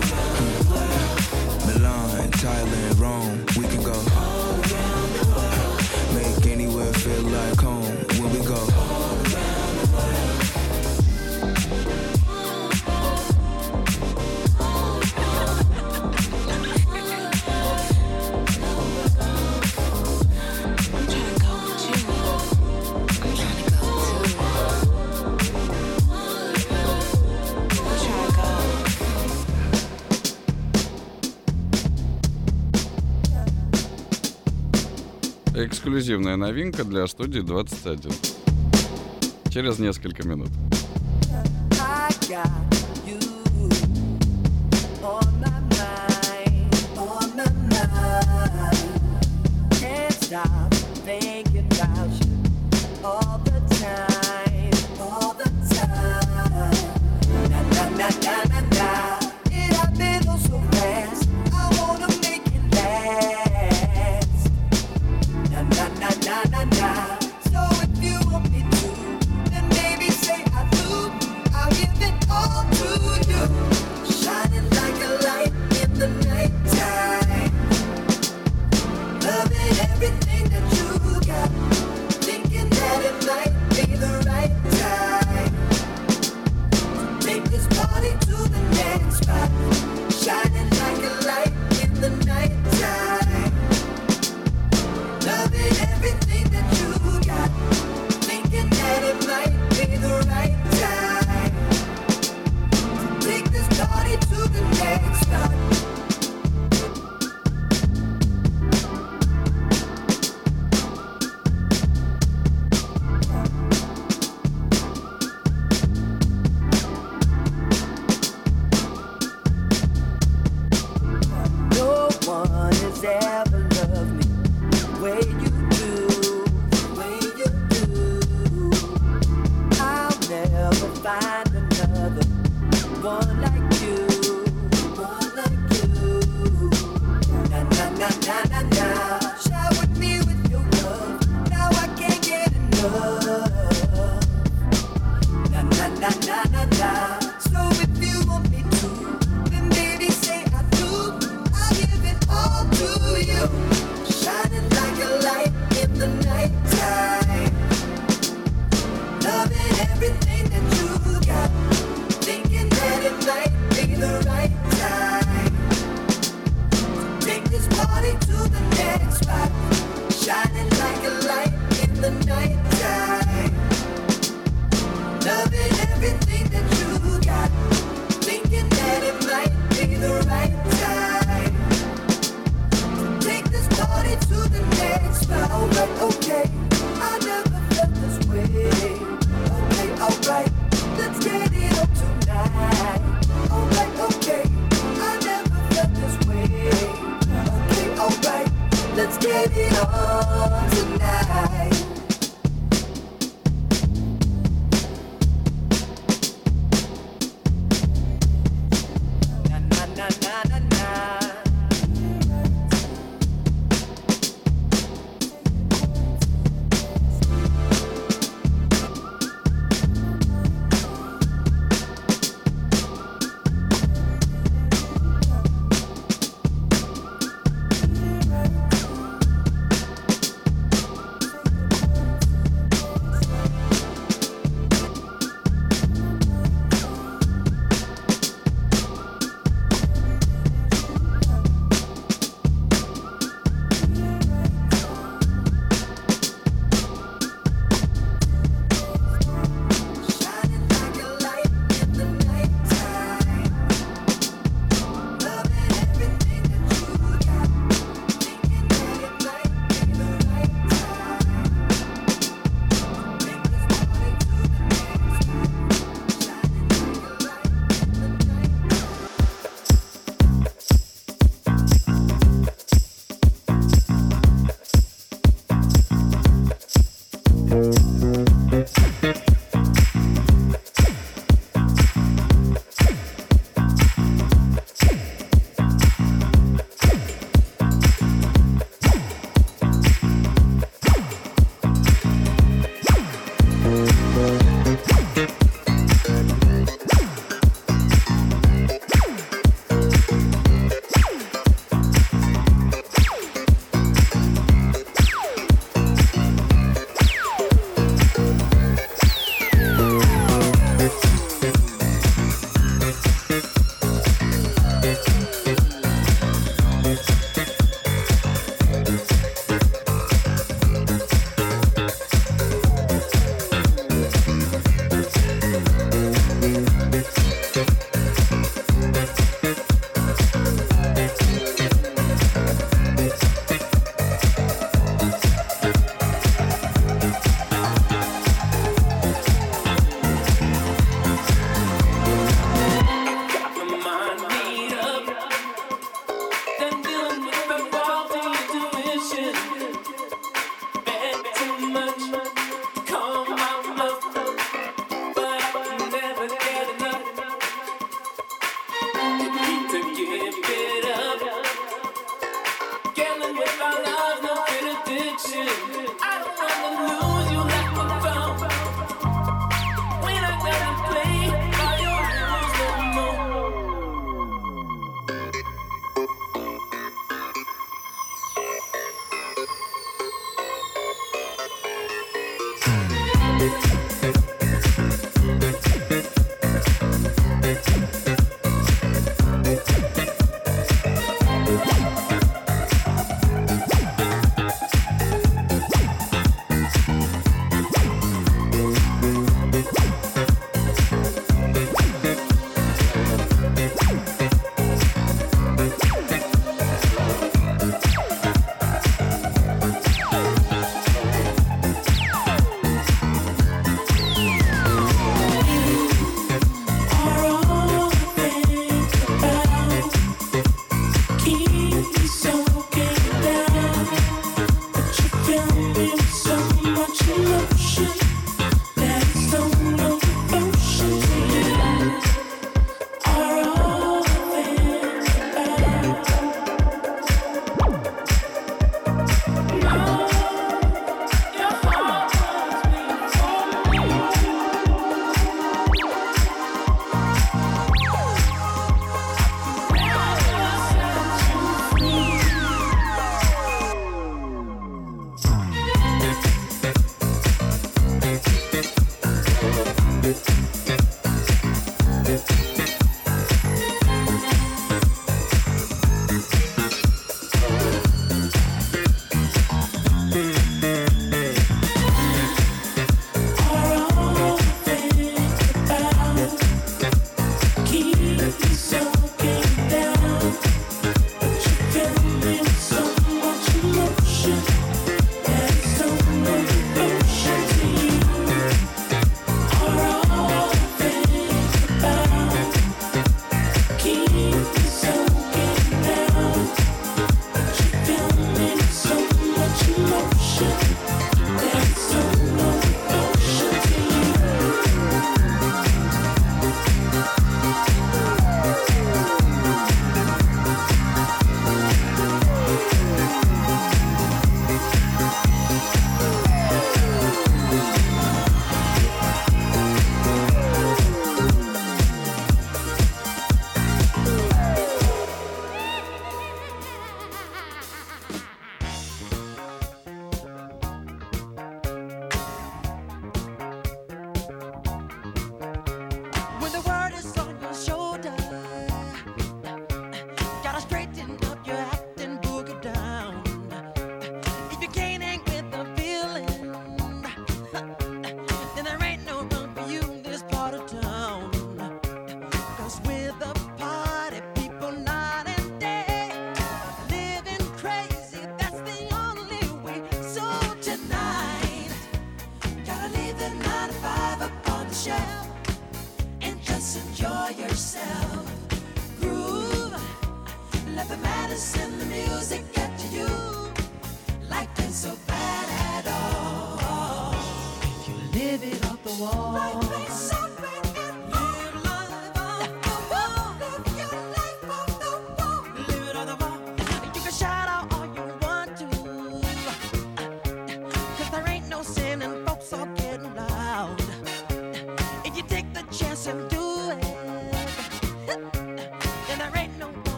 Milan, Thailand, Rome, Эксклюзивная новинка для студии 21. Через несколько минут.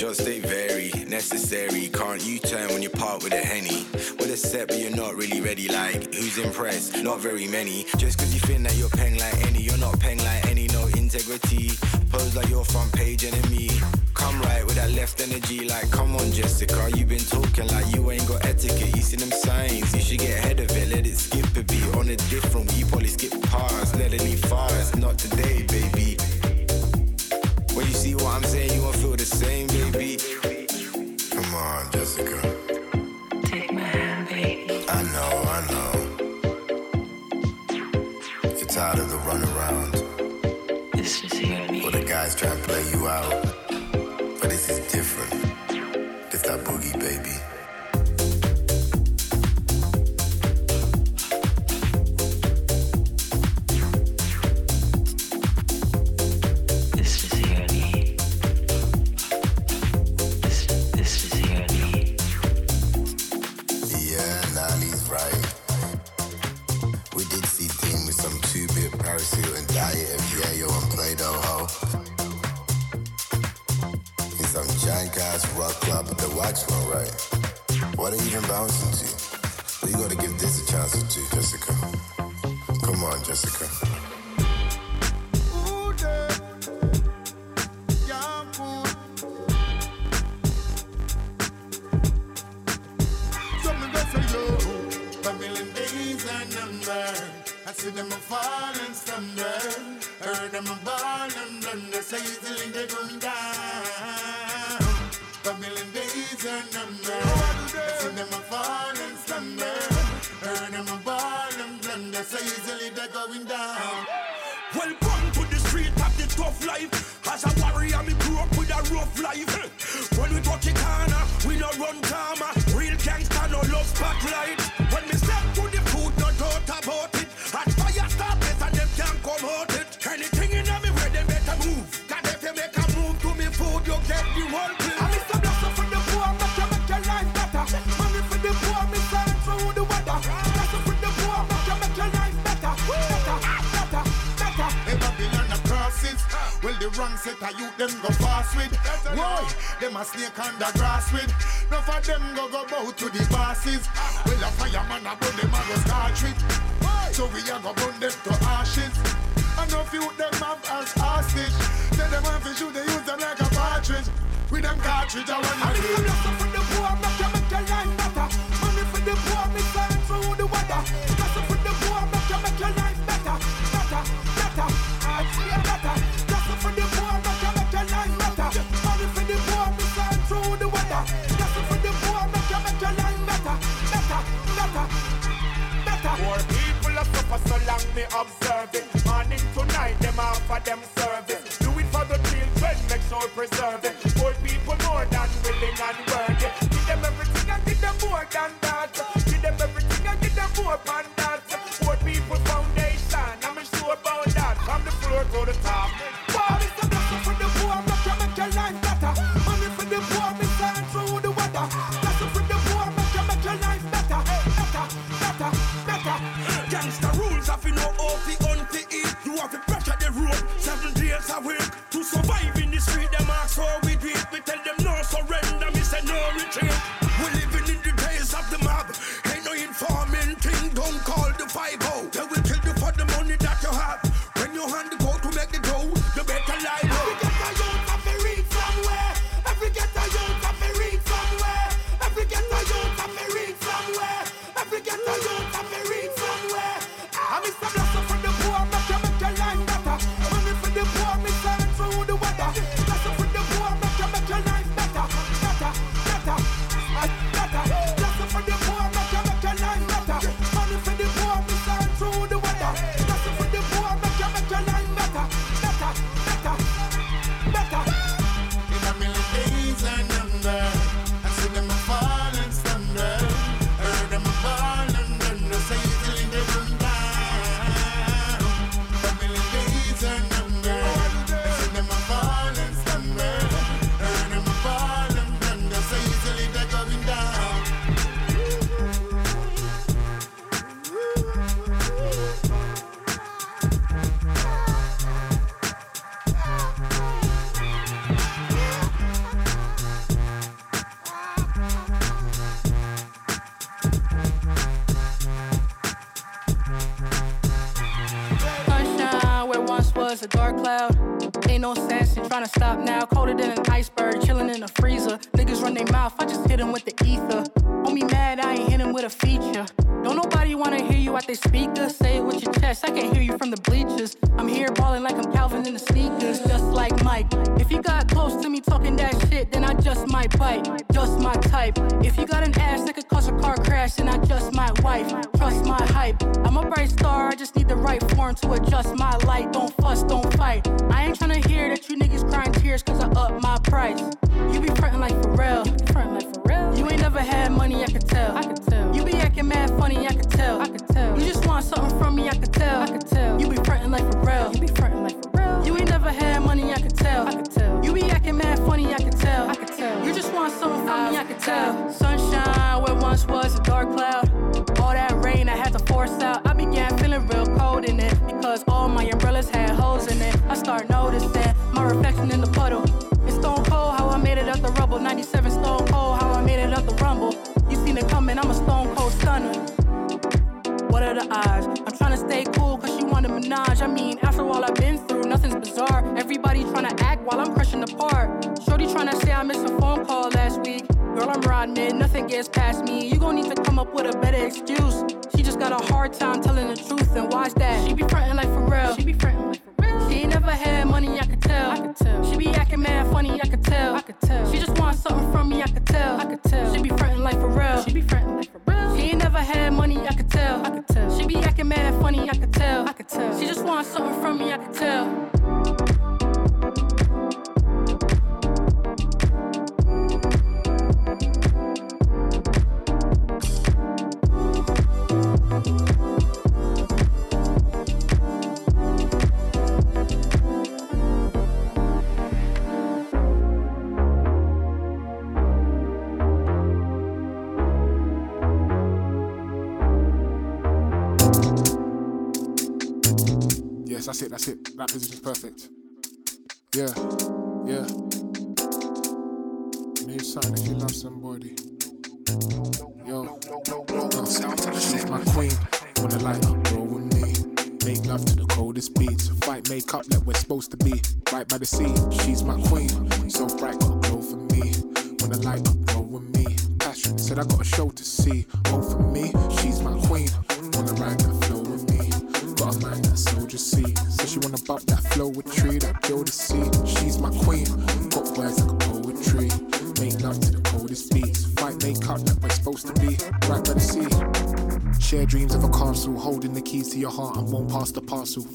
Shots they vary, necessary. Can't you turn when you part with a henny? With a set, but you're not really ready. Like, who's impressed? Not very many. Just cause you think that you're peng like any, you're not peng like any, no integrity. Pose like your front page enemy. Come right with that left energy, like, come on, Jessica. You've been talking like you ain't got etiquette. You see them signs, you should get ahead of it. Let it skip a beat on a different, We probably skip past. Let it leave fast, not today, baby see what I'm saying? You won't feel the same, baby. Come on, Jessica. Take my hand, baby. I know, I know. You're tired of the runaround. This is here me. Well, the guys trying to play you out, but this is different. It's that boogie, baby.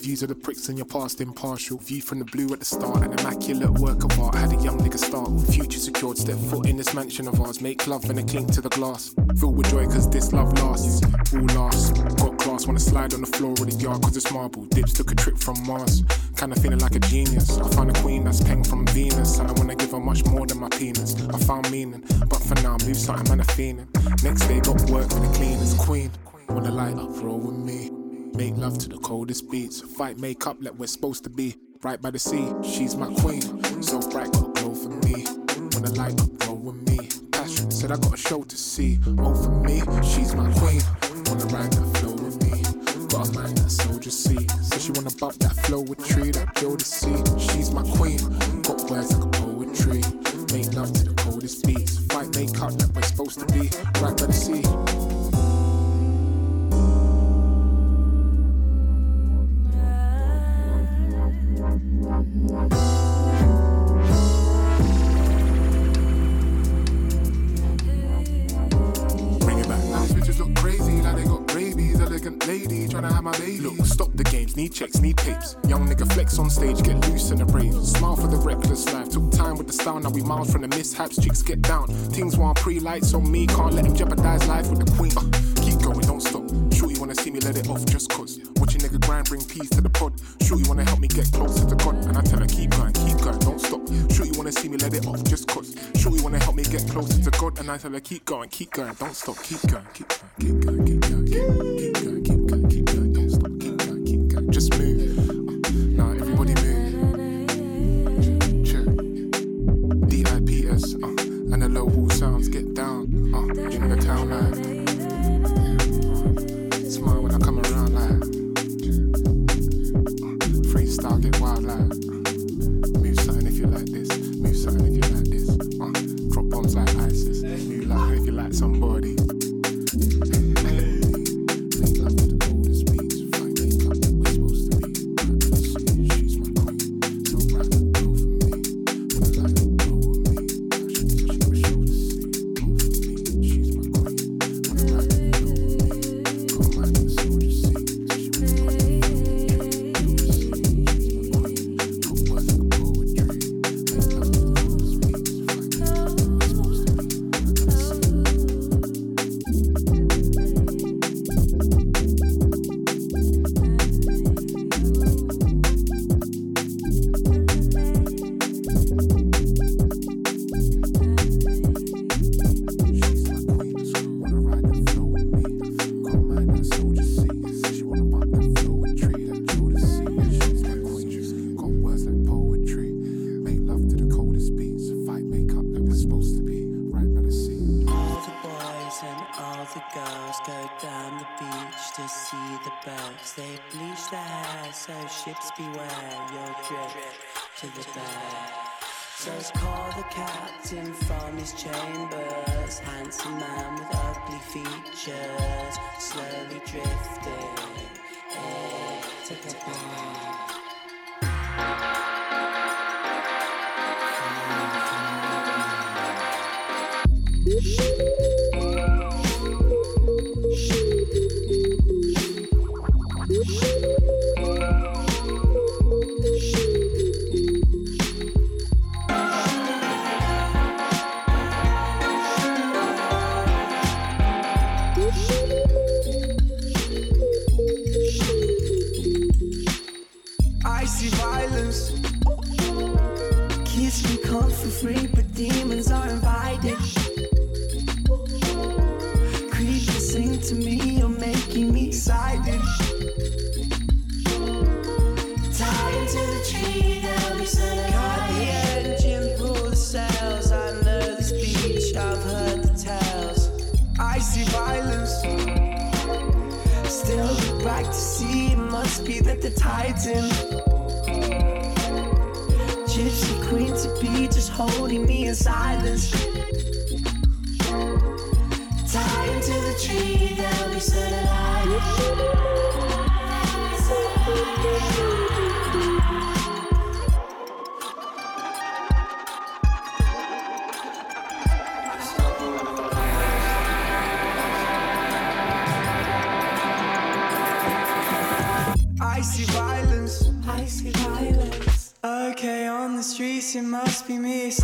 Views of the pricks in your past impartial. View from the blue at the start, an immaculate work of art. Had a young nigga start with future secured. Step foot in this mansion of ours. Make love and a clink to the glass. Filled with joy cause this love lasts. All lasts. Got class, wanna slide on the floor of the yard cause it's marble. Dips took a trip from Mars. Kinda feeling like a genius. I found a queen that's peng from Venus. And I wanna give her much more than my penis. I found meaning, but for now, move something man, I'm feeling. Next day, got work for the cleaners. Queen. Wanna light up, roll with me. Make love to the coldest beats. Fight makeup like we're supposed to be. Right by the sea, she's my queen. So bright, got a glow for me. Wanna light up, roll with me. Passion said I got a show to see. Oh, for me, she's my queen. Wanna ride that flow with me. Got a mind that soldier see. So she wanna bump that flow with tree, that seed. She's my queen. Got words like a poetry. Make love to the coldest beats. Fight makeup like we're supposed to be. Right by the sea. Need checks, need tapes. Young nigga flex on stage, get loose in the brave. Smile for the reckless life. Took time with the style, now we miles from the mishaps. Chicks get down. Things want pre lights on me, can't let them jeopardize life with the queen. Uh, keep going, wanna see me let it off just cause. Watching nigga grind bring peace to the pod. Sure, you wanna help me get closer to God. And I tell her, keep going, keep going, don't stop. Sure, you wanna see me let it off just cause. Sure, you wanna help me get closer to God. And I tell her, keep going, keep going, don't stop, keep going, keep going, keep going, keep going. Keep going, keep going, keep going.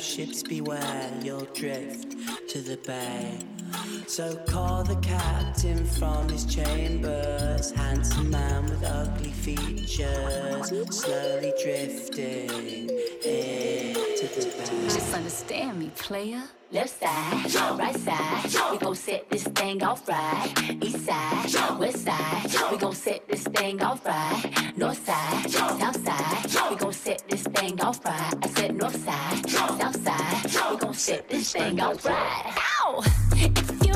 ships beware, you'll drift to the bay. So call the captain from his chambers, handsome man with ugly features, slowly drifting in. Just understand me, player. Left side, right side, we gon' set this thing off right. East side, west side, we gon' set this thing off right. North side, south side, we gon' set this thing off right. I said north side, south side, we gon' set this thing off right. Ow!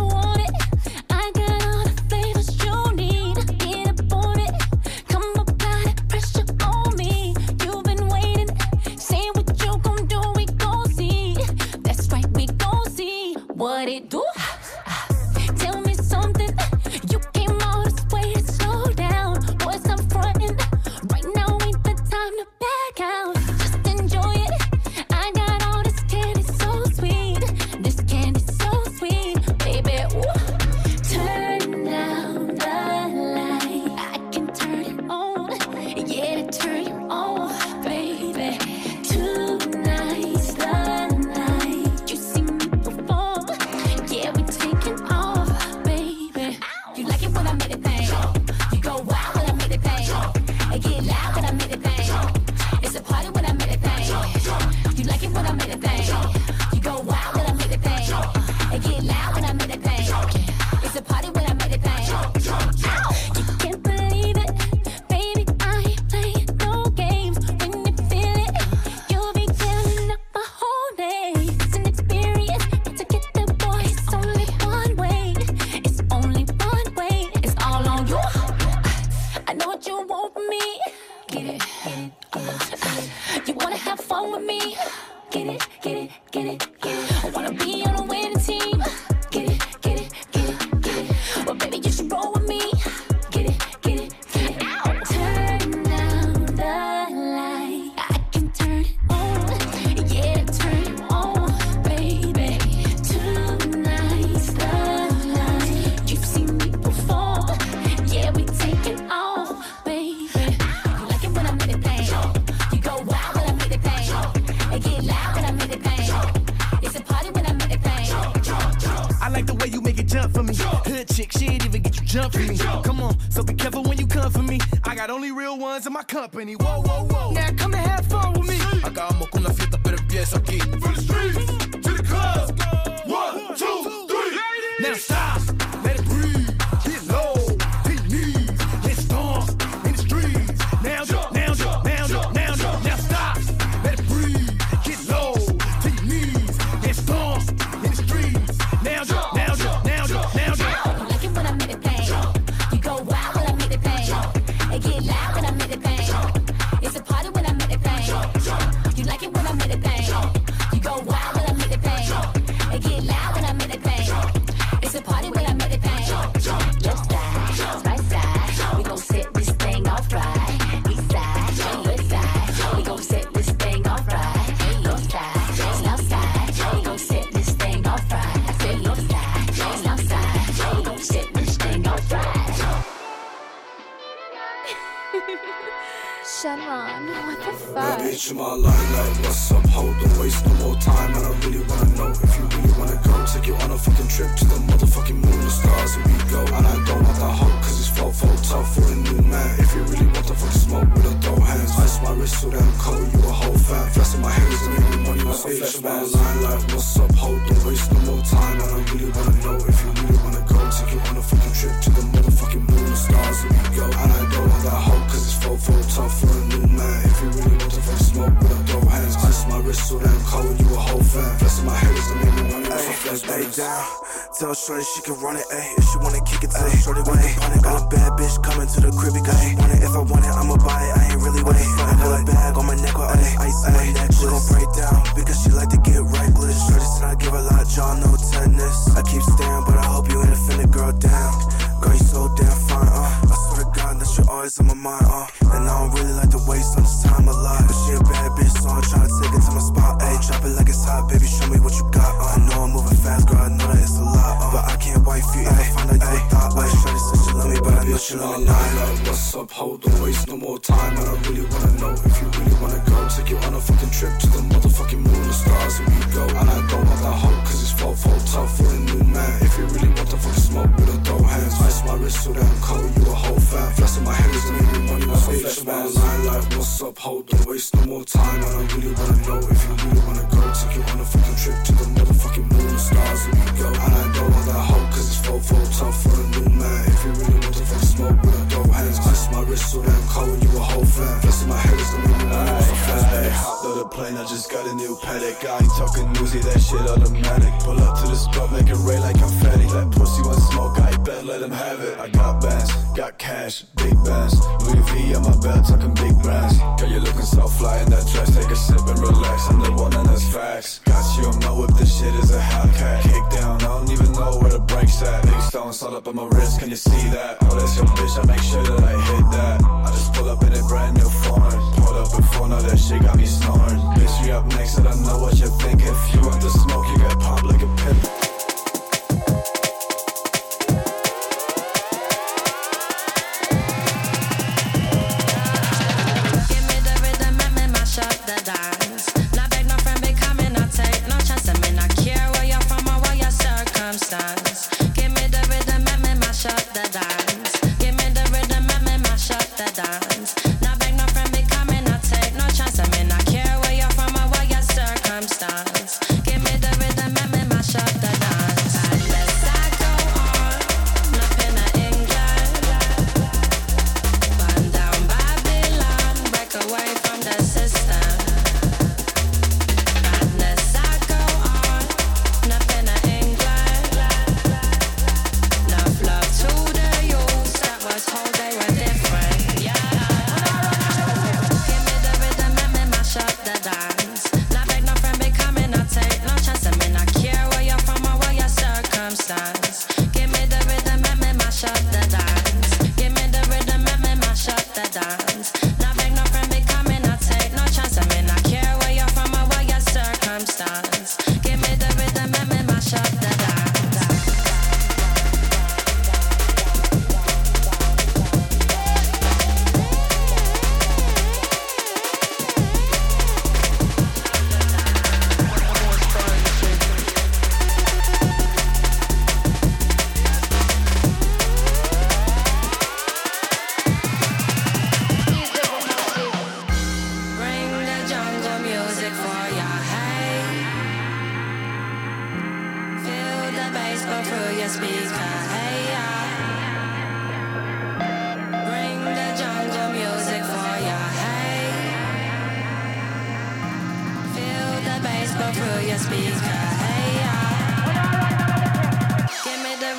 Company. Shenron, what the fuck? bitch in my line, like, what's up? Hold on, waste no more time. And I really wanna know if you really wanna go. Take you on a fucking trip to the motherfucking moon, the stars, here we go. And I don't want that hope, cause it's faux, faux tough for a new man. If you really want to fucking smoke with a dough hands, ice my wrist so damn cold, you a whole fan. Flexing my hands and making money my flesh. Line, like, what's up? Hold on, waste no more time. And I really wanna know if you really wanna go. Take you on a fucking trip to the motherfucking moon, the stars, here we go. And I don't hope, cause it's faux tough for a new man. If you really want to fucking smoke with a dough hands, ice my wrist so damn cold, you a whole fan. Flexing my making money my flesh Hey, down. Tell Shorty she can run it, ayy. If she wanna kick it, tell Shorty when they it. Got a bad bitch coming to the crib, because she want it. If I want it, I'ma buy it. I ain't really with it. I got a bag on my neck with ice, ice on my neck. She gon' break down because she like to get reckless. Shorty said I give a lot, John, no tennis. I keep staring, but I hope you ain't offended, girl, down. Girl, you so damn fine, uh. I swear to God that you're always on my mind, uh. And I don't really like to waste on this time a lot. But she a bad bitch, so I'm tryna take it to my spot, ayy. Drop it like it's hot, baby, show me what you got, uh. I know I'm moving fast, girl, I know that it's a lot, uh. But I can't wife you if I find out you a thought, like. Shorty said she love me, but I know she love me not. like, what's up? Hold on, waste no more time. And I really wanna know if you really wanna go. Take you on a fucking trip to the motherfucking moon, the stars, here we go. And I don't want that hope, cause it's faux, faux tough for a new man. If you really want to fucking smoke with a dough hands, ice my wrist so damn cold, you a fan. Flexing my hands and making money with my flesh man. Line, like, what's up? Hold on, waste no more time. And I really wanna know if you really wanna go. Take you on a fucking trip to the motherfucking moon, the stars, here we go. And I don't want that hope, cause it's faux, faux tough for a new man. If you really want to fucking smoke with a dough hands, ice my wrist so damn cold, you a whole fan. Flexing my hands and making money with my flesh Hey, hopped on the plane, I just got a new paddock. I ain't talking newsy, that shit automatic. Pull up to the spot, make it rain like confetti. That pussy want smoke, I bet let him have it. I got bands, got cash, big bands. Louis V on my belt, talking big brands. Girl, you looking so fly in that dress, take a sip and relax. I'm the one and that's facts. Got you on my whip, this shit is a Hellcat. Kick down, I don't even know where the brakes at. Big stones all up on my wrist, can you see that? Oh, that's your bitch, I make sure that I hit that. I just pull up in a brand new foreign. Pulled up before, now that shit got me snoring. Bitch, you up next, and I know what you're thinking. If you want the smoke, you get popped like a pimp.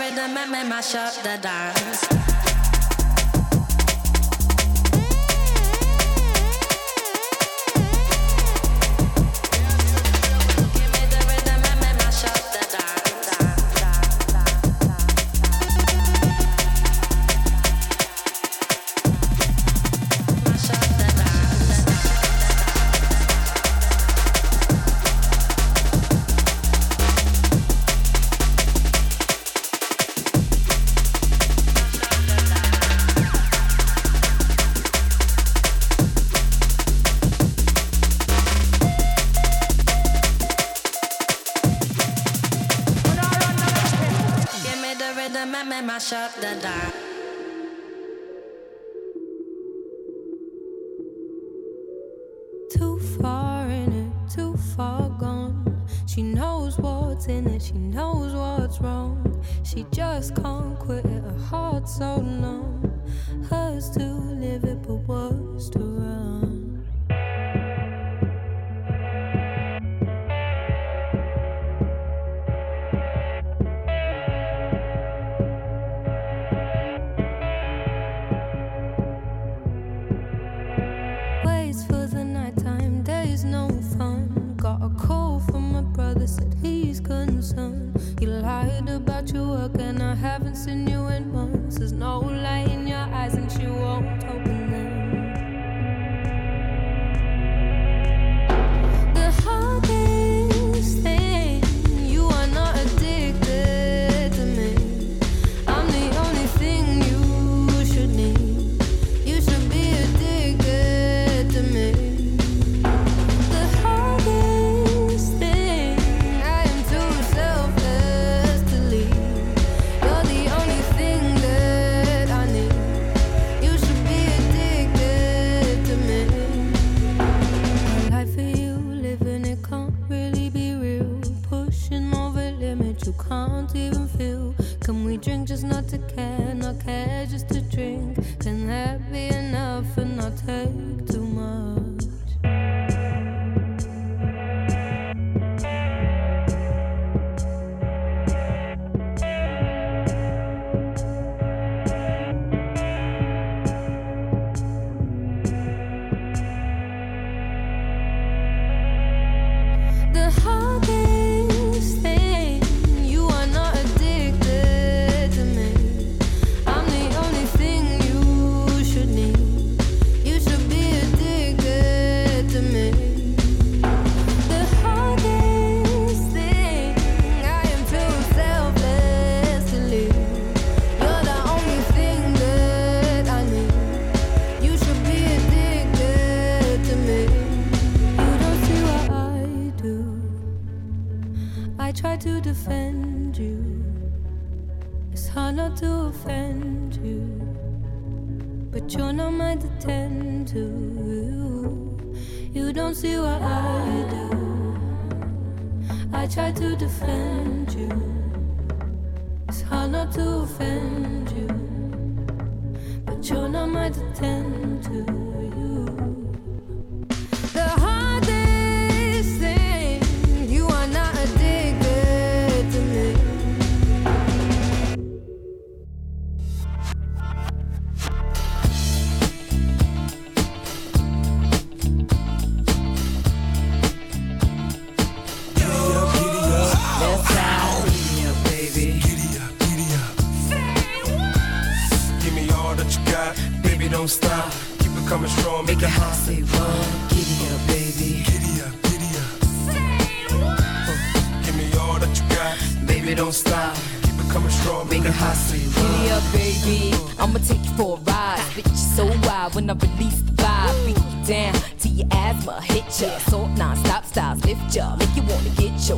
Rhythm and me mash up the dance.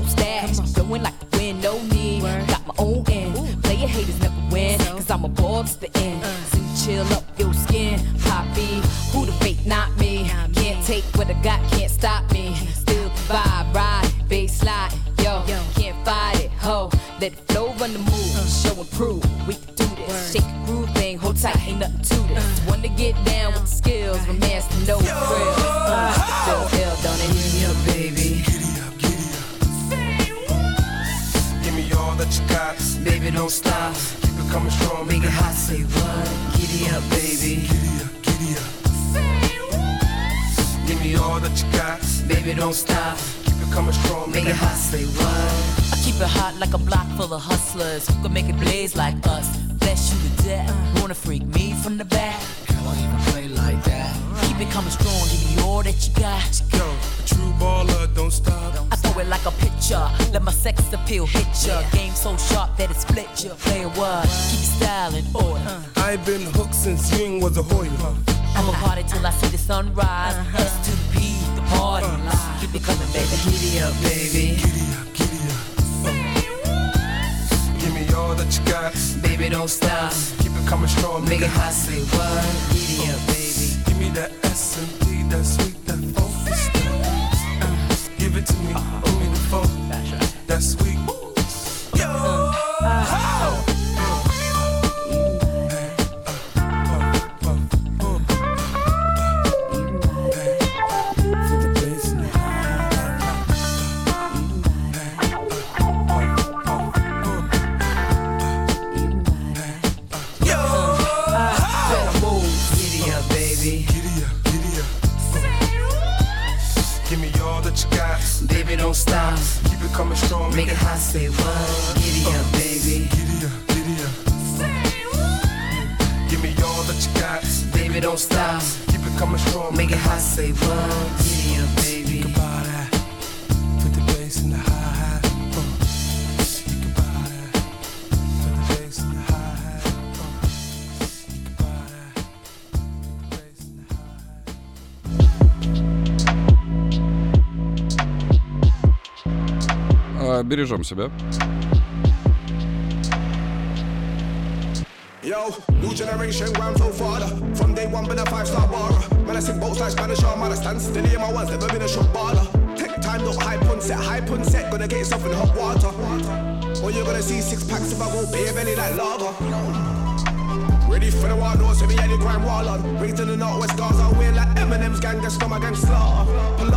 Stash. Going like бережем себя. Yo, new generation, grand so father. From day one, been a five star baller. Man, I sing boats like Spanish armada. Stand still in my ones, never been a shot baller. Take time, no hype on set, hype on set. Gonna get yourself in hot water. Or you're gonna see six packs if I go bare belly like lava. Ready for the wild north, so me and the grind wall on. Raised in the northwest stars, I wear like Eminem's gang, gang scum, gang slaughter.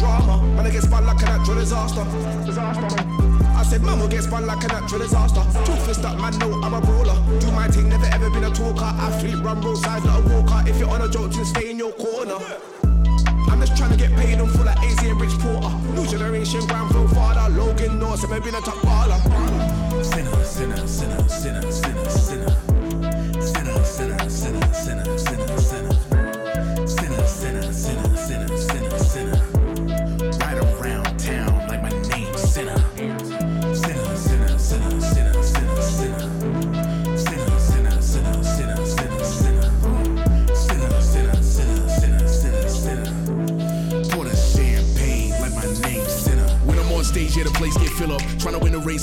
Drama. Man, I get spun like a natural disaster. I said, man will get spun like a natural disaster. Truth is that man know I'm a brawler. Do my thing, never ever been a talker. Athlete, run roadside, not a walker. If you're on a joke, then stay in your corner. I'm just trying to get paid on full like AZ and Rich Porter. New generation, grand flow father. Logan North, I've been a top baller. Sinner, sinner, sinner, sinner, sinner. Sinner,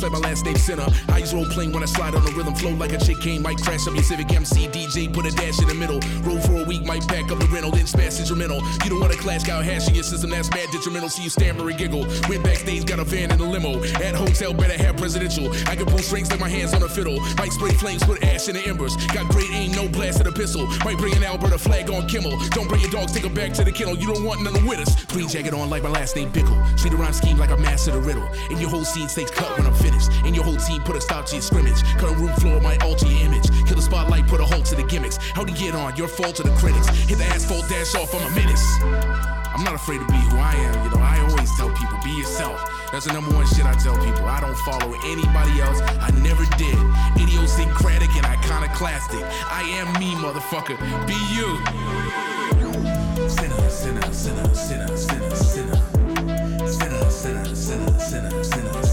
like my last name Sinner. I use role playing when I slide on the rhythm. Flow like a chick cane, might crash up your Civic MC. DJ, put a dash in the middle. Roll for week, might pack up the rental, then smash instrumental. You don't want a class guy hashing your system, that's bad detrimental. See you stammer and giggle. Went backstage, got a van in a limo. At hotel, better have presidential. I can pull strings like my hands on a fiddle. Might spray flames, put ash in the embers. Got great aim, no blast in a pistol. Might bring an Alberta flag on Kimmel. Don't bring your dogs, take them back to the kennel. You don't want none with us. Green jacket on like my last name Bickle. Street around scheme like I master the riddle. And your whole scene stays cut when I'm finished. And your whole team put a stop to your scrimmage. Cut room floor might alter your image. Kill the spotlight, put a halt to the gimmicks. How'd you get on? Your fault to the critics. Hit the asphalt, dash off, I'm a menace. I'm not afraid to be who I am. You know, I always tell people, be yourself. That's the number one shit I tell people. I don't follow anybody else. I never did. Idiosyncratic and iconoclastic. I am me, motherfucker. Be you. Sinner, sinner, sinner, sinner, sinner, sinner. Sinner, sinner, sinner, sinner, sinner,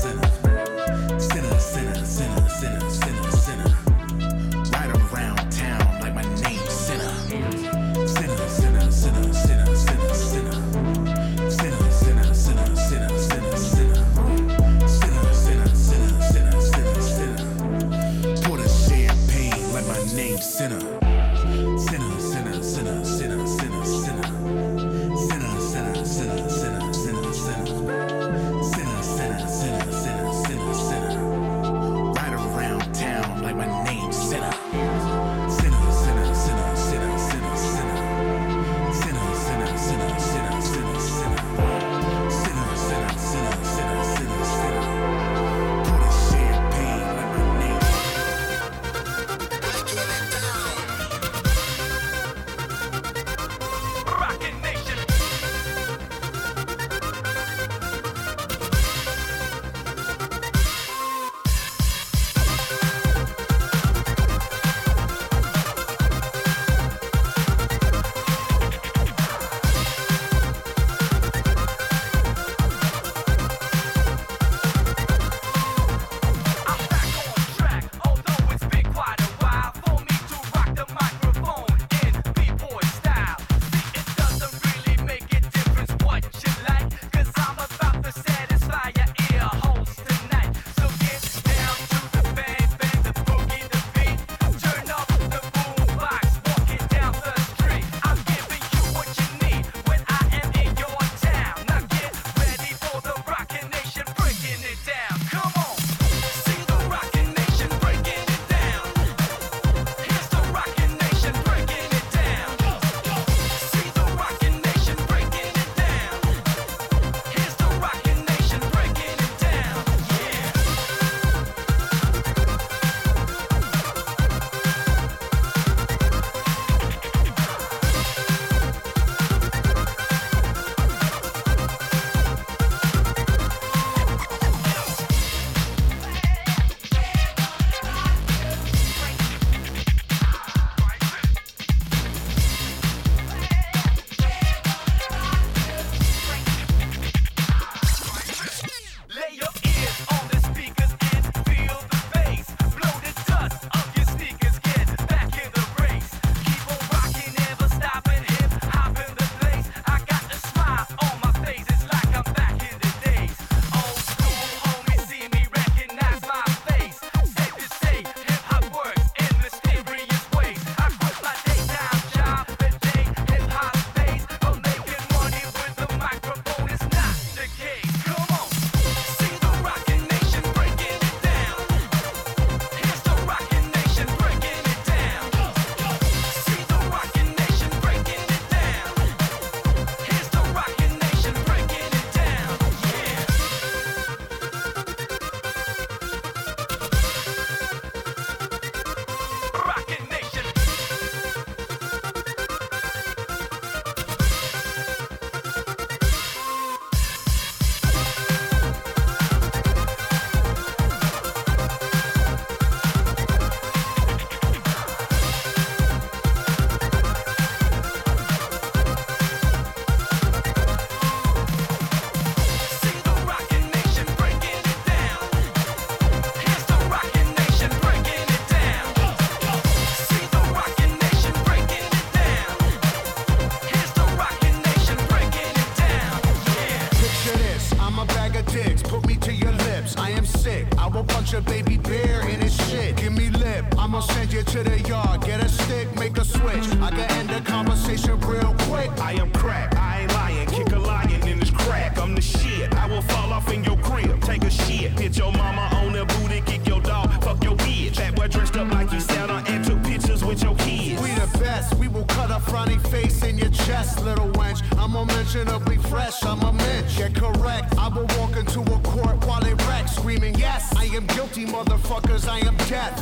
switch. I can end the conversation real quick. I am crack, I ain't lying. Kick a lion in this crack. I'm the shit. I will fall off in your crib. Take a shit. Hit your mama on the booty. Kick your dog. Fuck your bitch. That boy dressed up like you Santa and took pictures with your kids. We the best, we will cut a frowny face in your chest, little wench. I'm unmentionably fresh, I'm a mensch. Get correct, I will walk into a court while it wrecks, screaming, Yes, I am guilty, motherfuckers, I am death.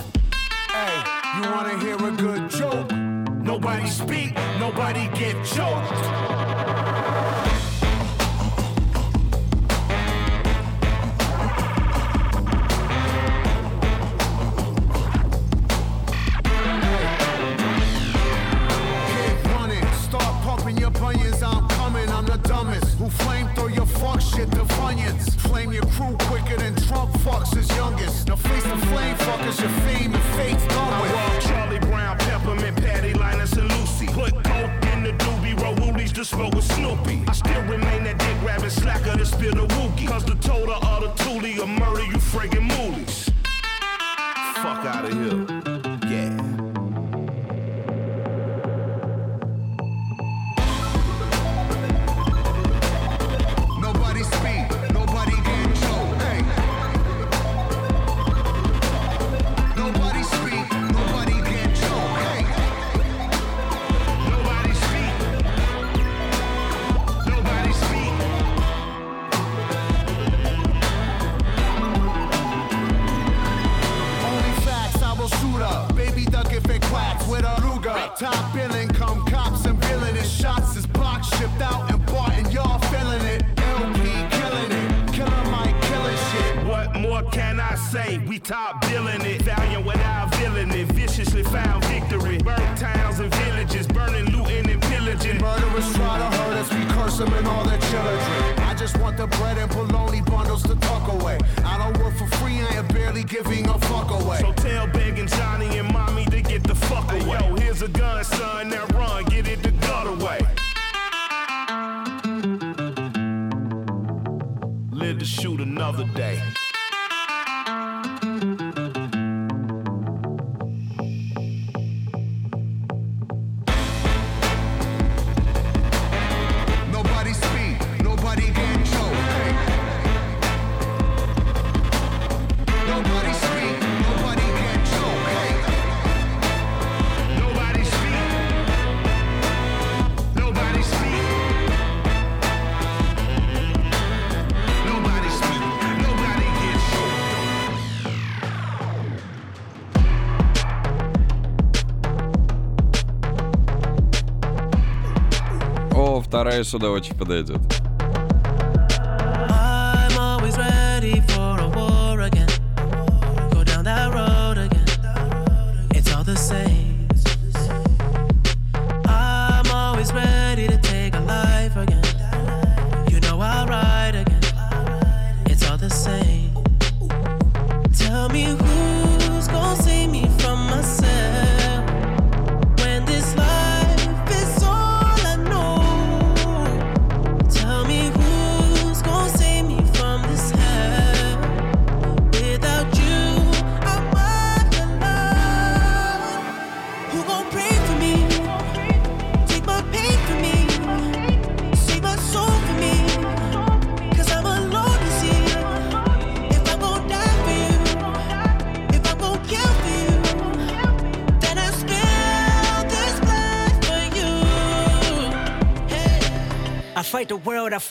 Hey, you wanna hear a good joke? Nobody speak, nobody get choked. Keep running, start pumping your bunions, I'm coming, I'm the dumbest. Who flame throw your fuck shit. Flame your crew quicker than Trump fucks his youngest. Now face the flame fuckers, your fame and fate's done I with. walk Charlie Brown, Peppermint, Patty, Linus, and Lucy. Put coke in the doobie, roll woolies to smoke with Snoopy. I still remain that dick rabbit slacker to spill the wookie. Cause the total of the toolie will murder you friggin' moolies. Fuck out of here. Вторая сюда очень подойдет.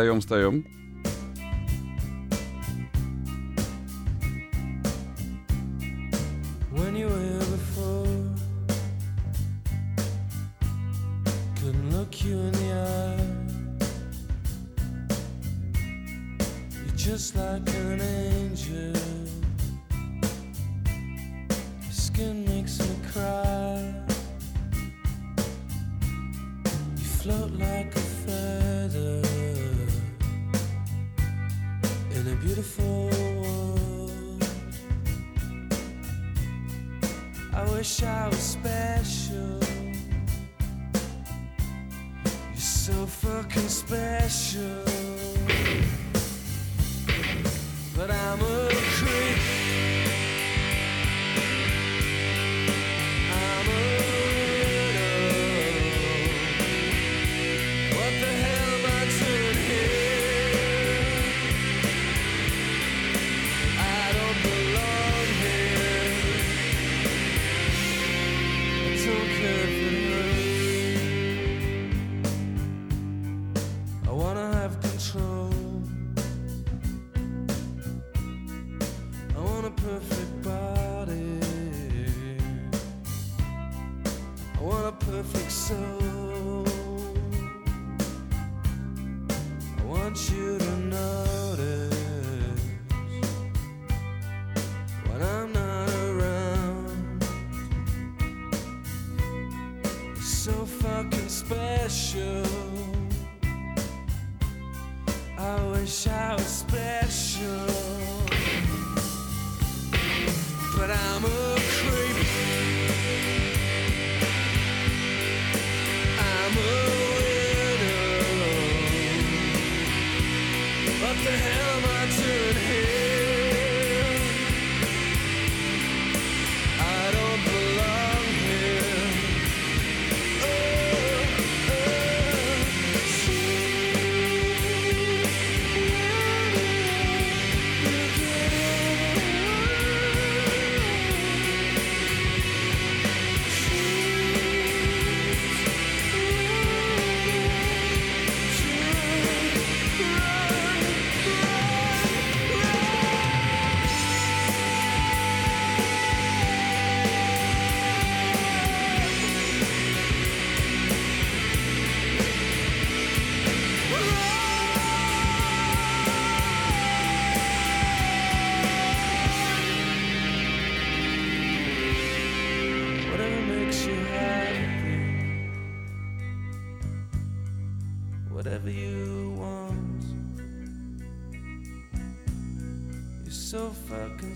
stadium, stadium.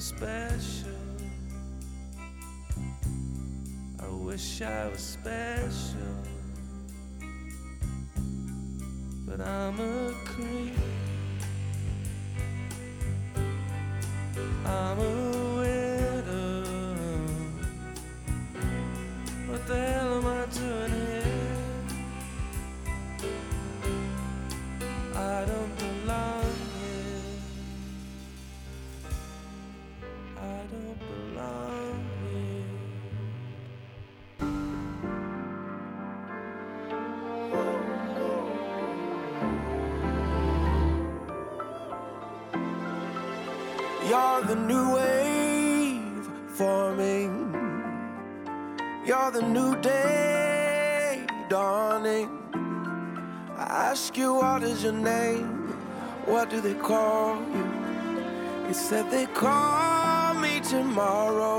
special. I wish I was special. You're the new wave forming. You're the new day dawning. I ask you, what is your name? What do they call you? You said they call me tomorrow.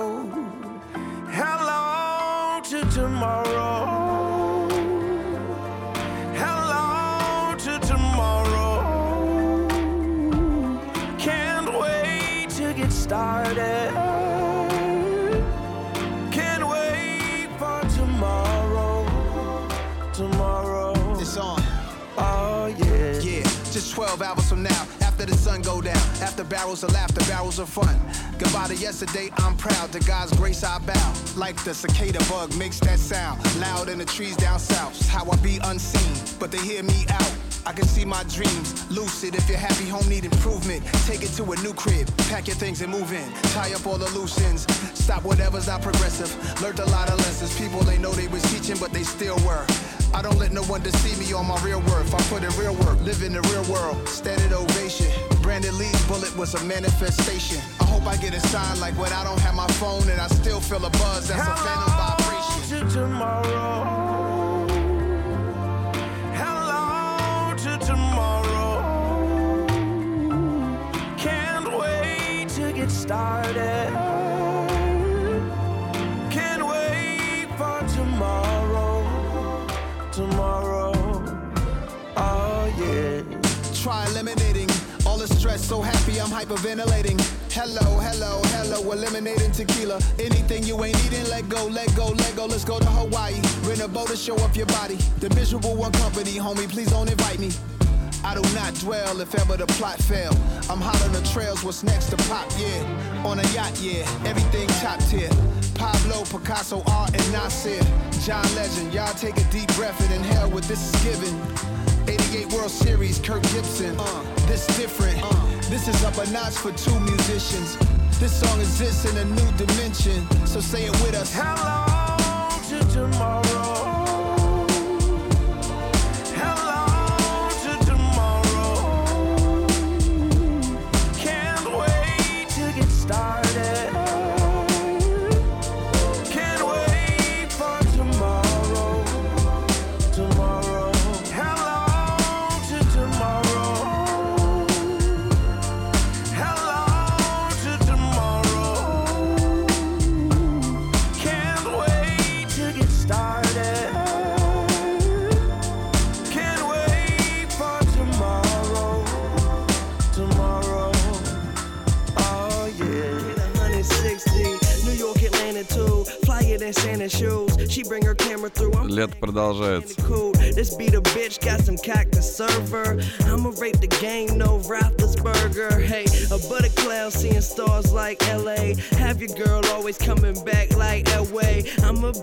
12 hours from now, after the sun go down, after barrels of laughter, barrels of fun. Goodbye to yesterday, I'm proud. To God's grace, I bow. Like the cicada bug makes that sound. Loud in the trees down south. How I be unseen, but they hear me out. I can see my dreams, lucid. If your happy home need improvement, take it to a new crib. Pack your things and move in. Tie up all the loose ends. Stop whatever's not progressive. Learned a lot of lessons. People they know they was teaching, but they still were. I don't let no one deceive me on my real worth. I put in real work, live in the real world. Standard ovation. Brandon Lee's bullet was a manifestation. I hope I get a sign like when I don't have my phone and I still feel a buzz. That's a phantom vibration. to tomorrow. Hello to tomorrow. Can't wait to get started. All the stress. So happy I'm hyperventilating. Hello, hello, hello, eliminating tequila. Anything you ain't eating, let go, let go, let go. Let's go to Hawaii. Rent a boat to show up your body. The miserable one company, homie, please don't invite me. I do not dwell if ever the plot fail. I'm hot on the trails, what's next to pop, yeah. On a yacht, yeah, everything top tier. Pablo, Picasso, art, and Nasir. John Legend, y'all take a deep breath and inhale what this is giving. 88 World Series, Kirk Gibson. Uh, this different. Uh, this is up a notch for two musicians. This song exists in a new dimension. So say it with us. Hello to tomorrow.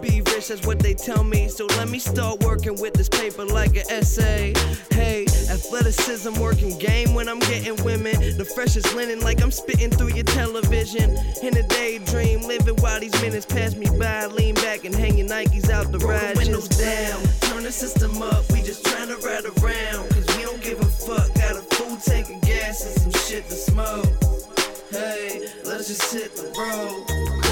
Be rich, that's what they tell me. So let me start working with this paper like an essay. Hey, athleticism working game when I'm getting women. The freshest linen like I'm spitting through your television. In a daydream, living while these minutes pass me by. Lean back and hang your Nikes out the Roll the ride. windows just down. Turn the system up, we just trying to ride around. Cause we don't give a fuck. Got a full tank of gas and some shit to smoke. Hey, let's just hit the road.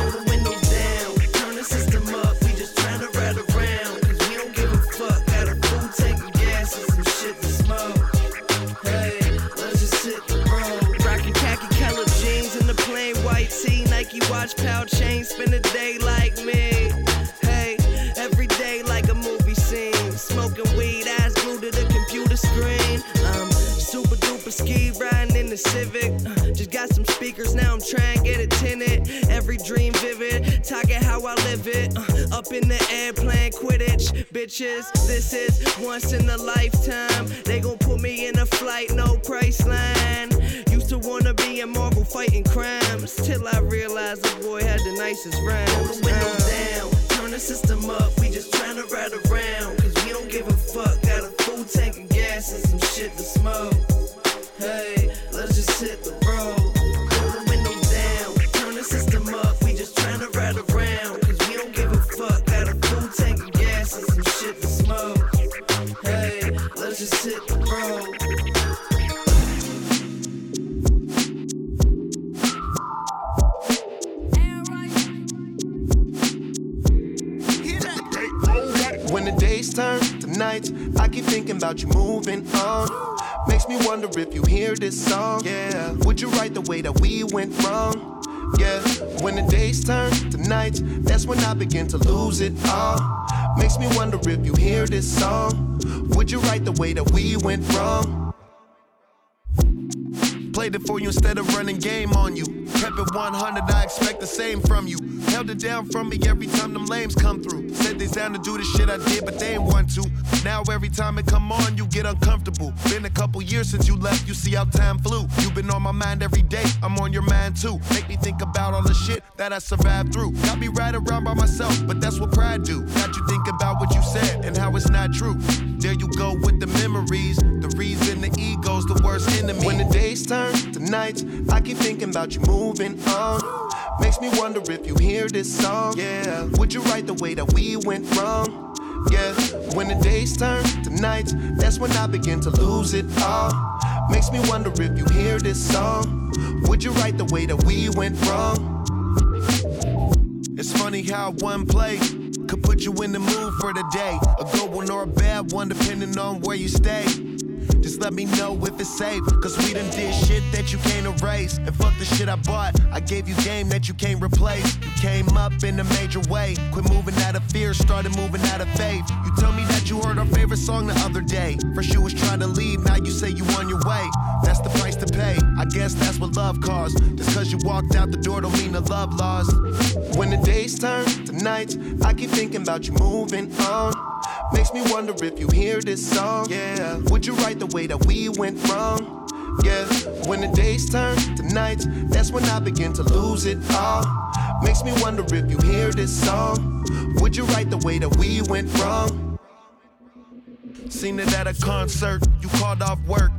Nike watch, power chain, spend a day like me. Hey, every day like a movie scene. Smoking weed, eyes glued to the computer screen. Um, super duper ski riding in the Civic. Uh, just got some speakers, now I'm trying to get it tinted. Every dream vivid, talking how I live it. Uh, up in the air playing Quidditch. Bitches, this is once in a lifetime. They gon' put me in a flight, no price line. Wanna be in Marvel fighting crimes. Till I realized the boy had the nicest rhymes. Roll the windows down, turn the system up. We just tryna ride around. Cause we don't give a fuck. Got a full tank of gas and some shit to smoke. Hey, let's just hit the days turn to nights, I keep thinking about you moving on. Makes me wonder if you hear this song. Yeah, would you write the way that we went wrong? Yeah, when the days turn to nights, that's when I begin to lose it all. Makes me wonder if you hear this song. Would you write the way that we went wrong? Played it for you instead of running game on you. Prep at 100, I expect the same from you. Held it down from me every time them lames come through. Said they down to do the shit I did, but they ain't want to. Now every time it come on, you get uncomfortable. Been a couple years since you left, you see how time flew. You've been on my mind every day, I'm on your mind too. Make me think about all the shit that I survived through. Got me right around by myself, but that's what pride do. Got you think about what you said and how it's not true. There you go with the memories. The reason the ego's the worst enemy. When the days turn to nights, I keep thinking about you moving on. Makes me wonder if you hear this song. Yeah, would you write the way that we went wrong? Yeah, when the days turn to nights, that's when I begin to lose it all. Makes me wonder if you hear this song. Would you write the way that we went wrong? It's funny how one play could put you in the mood for the day. A good one or a bad one, depending on where you stay. Just let me know if it's safe. Cause we done did shit that you can't erase. And fuck the shit I bought. I gave you game that you can't replace. You came up in a major way. Quit moving out of fear, started moving out of faith. You tell me that you heard our favorite song the other day. First you was trying to leave, now you say you on your way. That's the price to pay. I guess that's what love costs. Just cause you walked out the door don't mean the love lost. When the days turn to nights, I keep thinking about you moving on. Makes me wonder if you hear this song. Yeah, would you write the way that we went wrong? Yeah, when the days turn to nights, that's when I begin to lose it all. Makes me wonder if you hear this song. Would you write the way that we went wrong? Seen it at a concert, you called off work.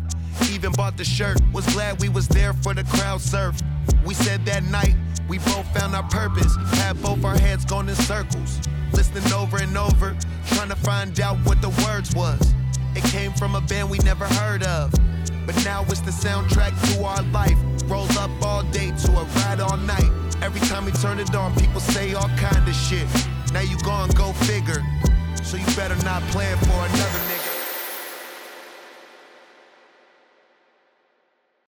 Even bought the shirt, was glad we was there for the crowd surf. We said that night, we both found our purpose. Had both our heads going in circles. Listening over and over, trying to find out what the words was. It came from a band we never heard of. But now it's the soundtrack to our life. Roll up all day to a ride all night. Every time we turn it on, people say all kind of shit. Now you gone, go figure. So you better not plan for another nigga.